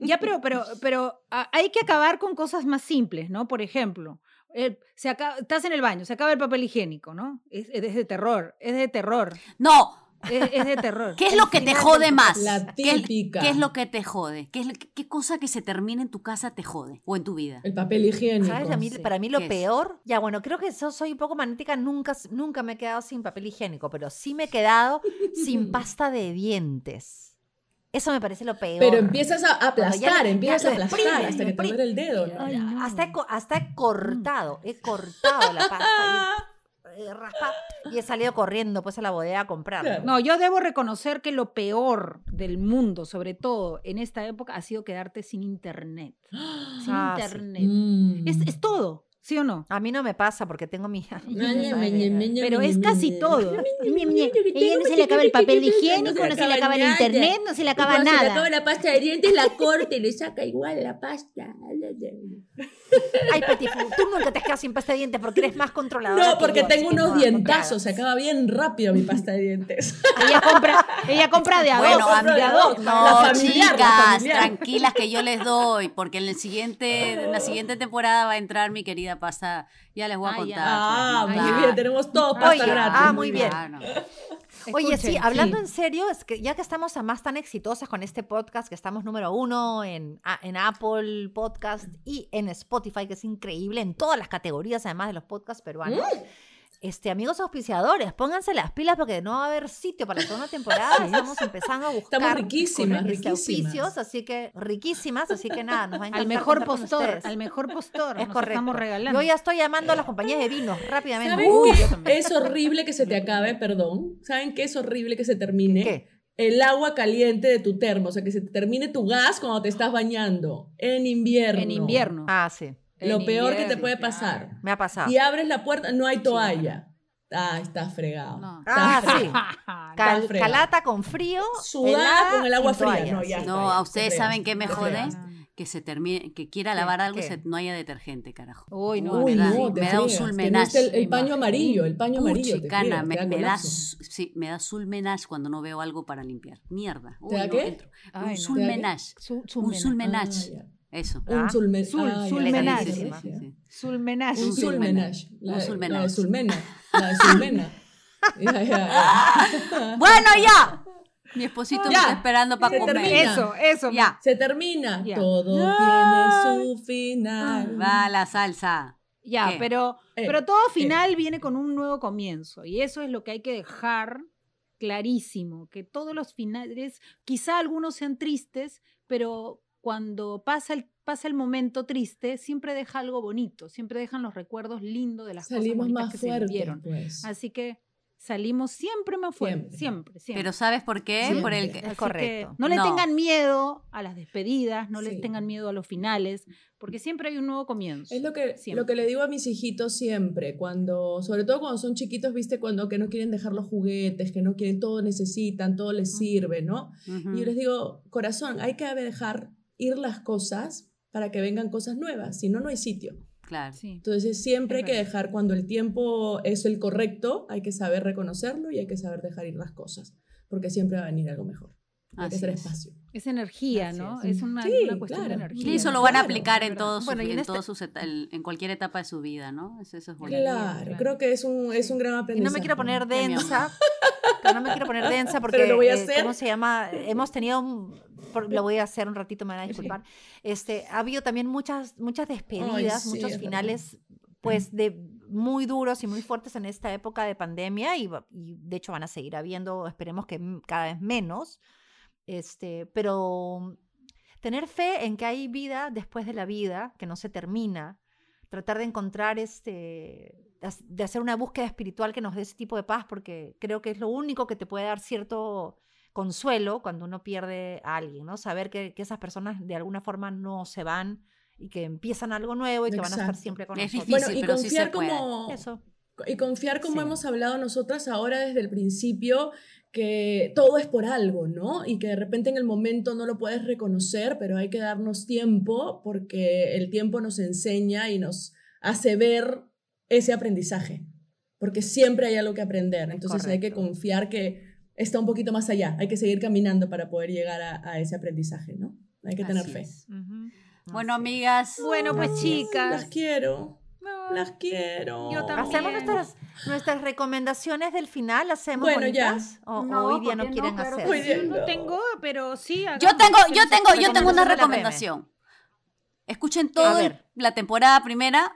ya, pero, pero, pero ah, hay que acabar con cosas más simples, ¿no? Por ejemplo, eh, se acaba- estás en el baño, se acaba el papel higiénico, ¿no? Es, es de terror, es de terror, No, es, es de terror. ¿Qué es El lo que te jode más? La ¿Qué, es- típica. qué es lo que te jode? ¿Qué, es lo- qué cosa que se termina en tu casa te jode? O en tu vida. El papel higiénico. ¿Sabes? A mí- sí. para mí lo peor, ya bueno, creo que yo soy un poco magnética, nunca, nunca me he quedado sin papel higiénico, pero sí me he quedado sin pasta de dientes. Eso me parece lo peor. Pero empiezas a ya aplastar, empiezas ya a aplastar hasta que te duele el dedo. ¿no? Ay, no. hasta, he, hasta he cortado, he cortado la pasta y, he raspado, y he salido corriendo pues a la bodega a comprarla. Claro. No, yo debo reconocer que lo peor del mundo, sobre todo en esta época, ha sido quedarte sin internet. Sin Ah, internet. Mm. Es, es todo, ¿sí o no? A mí no me pasa porque tengo mi... Pero es casi todo. Ella no se le acaba el papel higiénico, no se le acaba el internet, no se le acaba Cuando Se le nada. acaba la pasta de dientes, la corta y le saca igual la pasta. Ay, Petit, Fu, tú nunca te has quedado sin pasta de dientes porque eres más controladora No, que porque yo, tengo unos no, dientazos, se acaba bien rápido mi pasta de dientes. Ella compra, ella compra de a Bueno, dos, compro de a de a dos. No, La familiar, la chicas, familiar. tranquilas que yo les doy, porque en el siguiente, en la siguiente temporada va a entrar mi querida pasta. Ya les voy a contar. Ah, pues, muy bien, tenemos todo pasta Oye, gratis. ah, muy bien. Claro. Oye, sí, hablando sí. en serio, es que ya que estamos a más tan exitosas con este podcast, que estamos número uno en, en Apple Podcast y en Spotify, que es increíble, en todas las categorías, además de los podcasts peruanos. Este, amigos auspiciadores, pónganse las pilas porque no va a haber sitio para toda una temporada. Estamos empezando a buscar Estamos riquísimas, este, riquísimas. auspicios, así que riquísimas, así que nada, nos va a encantar Al mejor postor, al mejor postor. Es nos correcto. estamos regalando. Yo ya estoy llamando a las compañías de vinos rápidamente. ¿Saben Uy, qué yo también. es horrible que se te acabe? Perdón. ¿Saben qué es horrible que se termine? ¿Qué? El agua caliente de tu termo. O sea, que se te termine tu gas cuando te estás bañando. En invierno. En invierno. Ah, sí. Lo peor que te puede claro. pasar. Me ha pasado. Y abres la puerta, no hay toalla. Ah, está fregado. No. Ah, Está sí. fregado. Cal- Está fregado. calata con frío. Sudada con el agua fría. toalla, No, ya sí. está, No, ya, a te ustedes saben qué te me jode. fregas. Que se termine, que quiera ¿Qué? lavar algo y se- no haya detergente, carajo. Uy, no. Uy, me da- no, te me da un sulmenage. El, el paño amarillo, el paño amarillo. te Puchicana, fregas, me, te da me da, sí, me da sulmenage cuando no veo algo para limpiar. Mierda. Uy, ¿Te da no qué? entro. Ay, un no. sulmenage. Su- Un sulmenage. Ah, Eso. Ah, Un sulmen- sul- ah, sulmenage. sí, sí. Sulmenage. Un sulmenage. La, sulmenage. la Sulmena. La Sulmena. Ya, ya, ya. Bueno, ya. Mi esposito me está esperando para comer. termina. Eso, eso. Ya. Se termina. Ya. Todo tiene su final. Va la salsa. Ya, ¿Qué? pero, Eh, pero todo ¿qué? final viene con un nuevo comienzo. Y eso es lo que hay que dejar clarísimo, que todos los finales, quizá algunos sean tristes, pero cuando pasa el, pasa el momento triste, siempre deja algo bonito, siempre dejan los recuerdos lindos de las Salimos cosas bonitas más que se fuertes, vivieron. pues. Así que salimos siempre más fuertes, Siempre. siempre, siempre. Pero ¿sabes por qué? Por el Siempre. que- Es Así correcto. que no le No. tengan miedo a las despedidas, no Sí. le tengan miedo a los finales, porque siempre hay un nuevo comienzo. Es lo que, Siempre. lo que le digo a mis hijitos siempre, cuando, sobre todo cuando son chiquitos, viste, cuando que no quieren dejar los juguetes, que no quieren, todo necesitan, todo les sirve, ¿no? Y yo les digo, corazón, hay que dejar ir las cosas para que vengan cosas nuevas, si no, no hay sitio. Claro. Sí. Entonces siempre hay que dejar, cuando el tiempo es el correcto, hay que saber reconocerlo y hay que saber dejar ir las cosas, porque siempre va a venir algo mejor. Hay que hacer es. espacio. Es energía, Así ¿no? es. Es una, Sí, una cuestión claro. de energía. Y eso lo van a aplicar en, todos sus, Bueno, y en en, este- todos sus en cualquier etapa de su vida, ¿no? Eso, eso es. Claro, claro. creo que es un, es un gran Y aprendizaje. no me quiero poner densa. pero no me quiero poner densa porque, Pero lo voy a eh, hacer. ¿cómo se llama? Hemos tenido, un- por- lo voy a hacer un ratito, me van a disculpar. Este, ha habido también muchas, muchas despedidas, sí, muchos es finales, pues, de muy duros y muy fuertes en esta época de pandemia y, y de hecho van a seguir habiendo, esperemos que cada vez menos. Este, pero tener fe en que hay vida después de la vida, que no se termina, tratar de encontrar este de hac- de hacer una búsqueda espiritual que nos dé ese tipo de paz porque creo que es lo único que te puede dar cierto consuelo cuando uno pierde a alguien, ¿no? Saber que, que esas personas de alguna forma no se van y que empiezan algo nuevo y que van a estar siempre con Es nosotros. difícil, Bueno, y pero sí se confiar como, Eso. y confiar como Sí. hemos hablado nosotras ahora desde el principio, que todo es por algo, ¿no? Y que de repente en el momento no lo puedes reconocer, pero hay que darnos tiempo porque el tiempo nos enseña y nos hace ver ese aprendizaje, porque siempre hay algo que aprender, entonces hay que confiar que está un poquito más allá, hay que seguir caminando para poder llegar a, a ese aprendizaje, ¿no? Hay que tener fe. es. Ujú. Bueno, amigas. Bueno, pues Las chicas. quiero, no, las quiero. Yo también. Hacemos nuestras, nuestras recomendaciones del final, hacemos Bueno, ya. bonitas? O, o No, hoy día no quieren claro hacer. bien, no no. tengo, pero sí. Yo tengo, yo tengo, yo tengo una recomendación. Escuchen toda la temporada primera.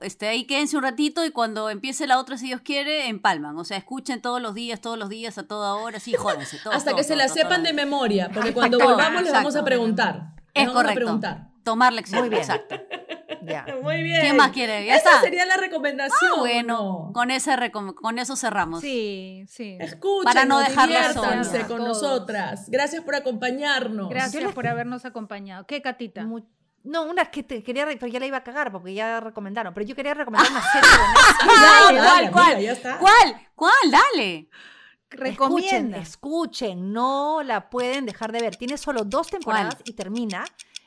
Este, ahí quédense un ratito y cuando empiece la otra, si Dios quiere, empalman. O sea, escuchen todos los días, todos los días, a toda hora, sí, jódense. todos, Hasta que se la sepan de memoria, porque cuando Todo, volvamos les vamos a preguntar. Les Es vamos a correcto. preguntar. Tomar lección. Muy bien. Exacto. Ya. Muy bien. ¿Quién más quiere? Ya Esa está. sería la recomendación. Ah, bueno, ¿no? con, ese recom- con eso cerramos. Sí, sí. Escuchen, Para no con nosotras. Gracias por acompañarnos. Gracias por habernos acompañado. ¿Qué, Catita? No, una que te quería, pero ya la iba a cagar porque ya recomendaron. Pero yo quería recomendar una serie de Netflix. Dale, Dale, ¿cuál, cuál? ya está. ¿Cuál? ¿Cuál? Dale. Recomienda. escuchen, no la pueden dejar de ver. Tiene solo dos temporadas y termina.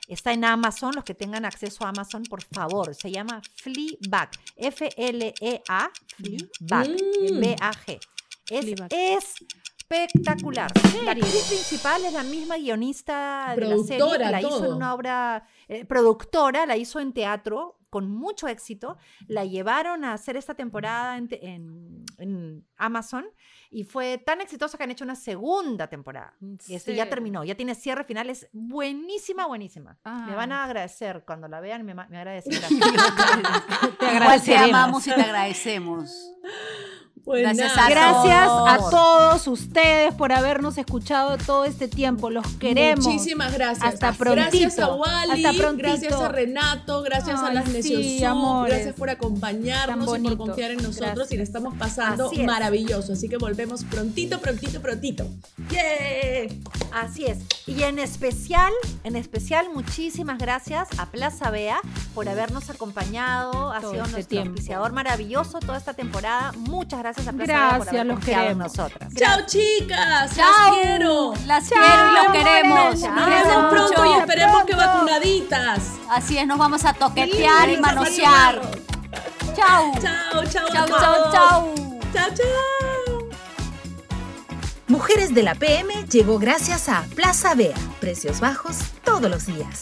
Está en Amazon, los que tengan acceso a Amazon, por favor. Se llama Fleabag. F-L-E-A, Fleabag. Mm. B-A-G. Es Fleabag. Espectacular. La actriz principal es la misma guionista de la serie, que Productora, la hizo en todo. una obra eh, productora, la hizo en teatro con mucho éxito. La llevaron a hacer esta temporada en, en- en Amazon y fue tan exitosa que han hecho una segunda temporada. ¿En Y este ya terminó, ya tiene cierre final, es buenísima, buenísima. Me van Ah. a agradecer cuando la vean, me, me agradecerán. Te te amamos y te agradecemos. Pues Gracias a Gracias a todos. ustedes por habernos escuchado todo este tiempo. Los queremos. Muchísimas gracias. Hasta Gracias a. Wally, Hasta prontito. gracias a Renato, gracias a las sí, gracias por acompañarnos y por confiar en nosotros y le estamos pasando Así es. maravilloso. Así que volvemos prontito, prontito, prontito. ¡Yeah! Así es. Y en especial, en especial, muchísimas gracias a Plaza Bea por habernos acompañado. Ha Todo sido este nuestro tiempo. auspiciador maravilloso toda esta temporada. Muchas gracias a Plaza Gracias, por haber los confiado en queremos. nosotras. ¡Chao, chicas! ¡Chao! ¡Las quiero! Las quiero y los amores. queremos. Nos vemos pronto y esperemos que pronto. vacunaditas. Así es, nos vamos a toquetear y manosear. Chao. Chao, chao, Chao, chao, chao. Chao, chao. Mujeres de la PM llegó gracias a Plaza Bea. Precios bajos todos los días.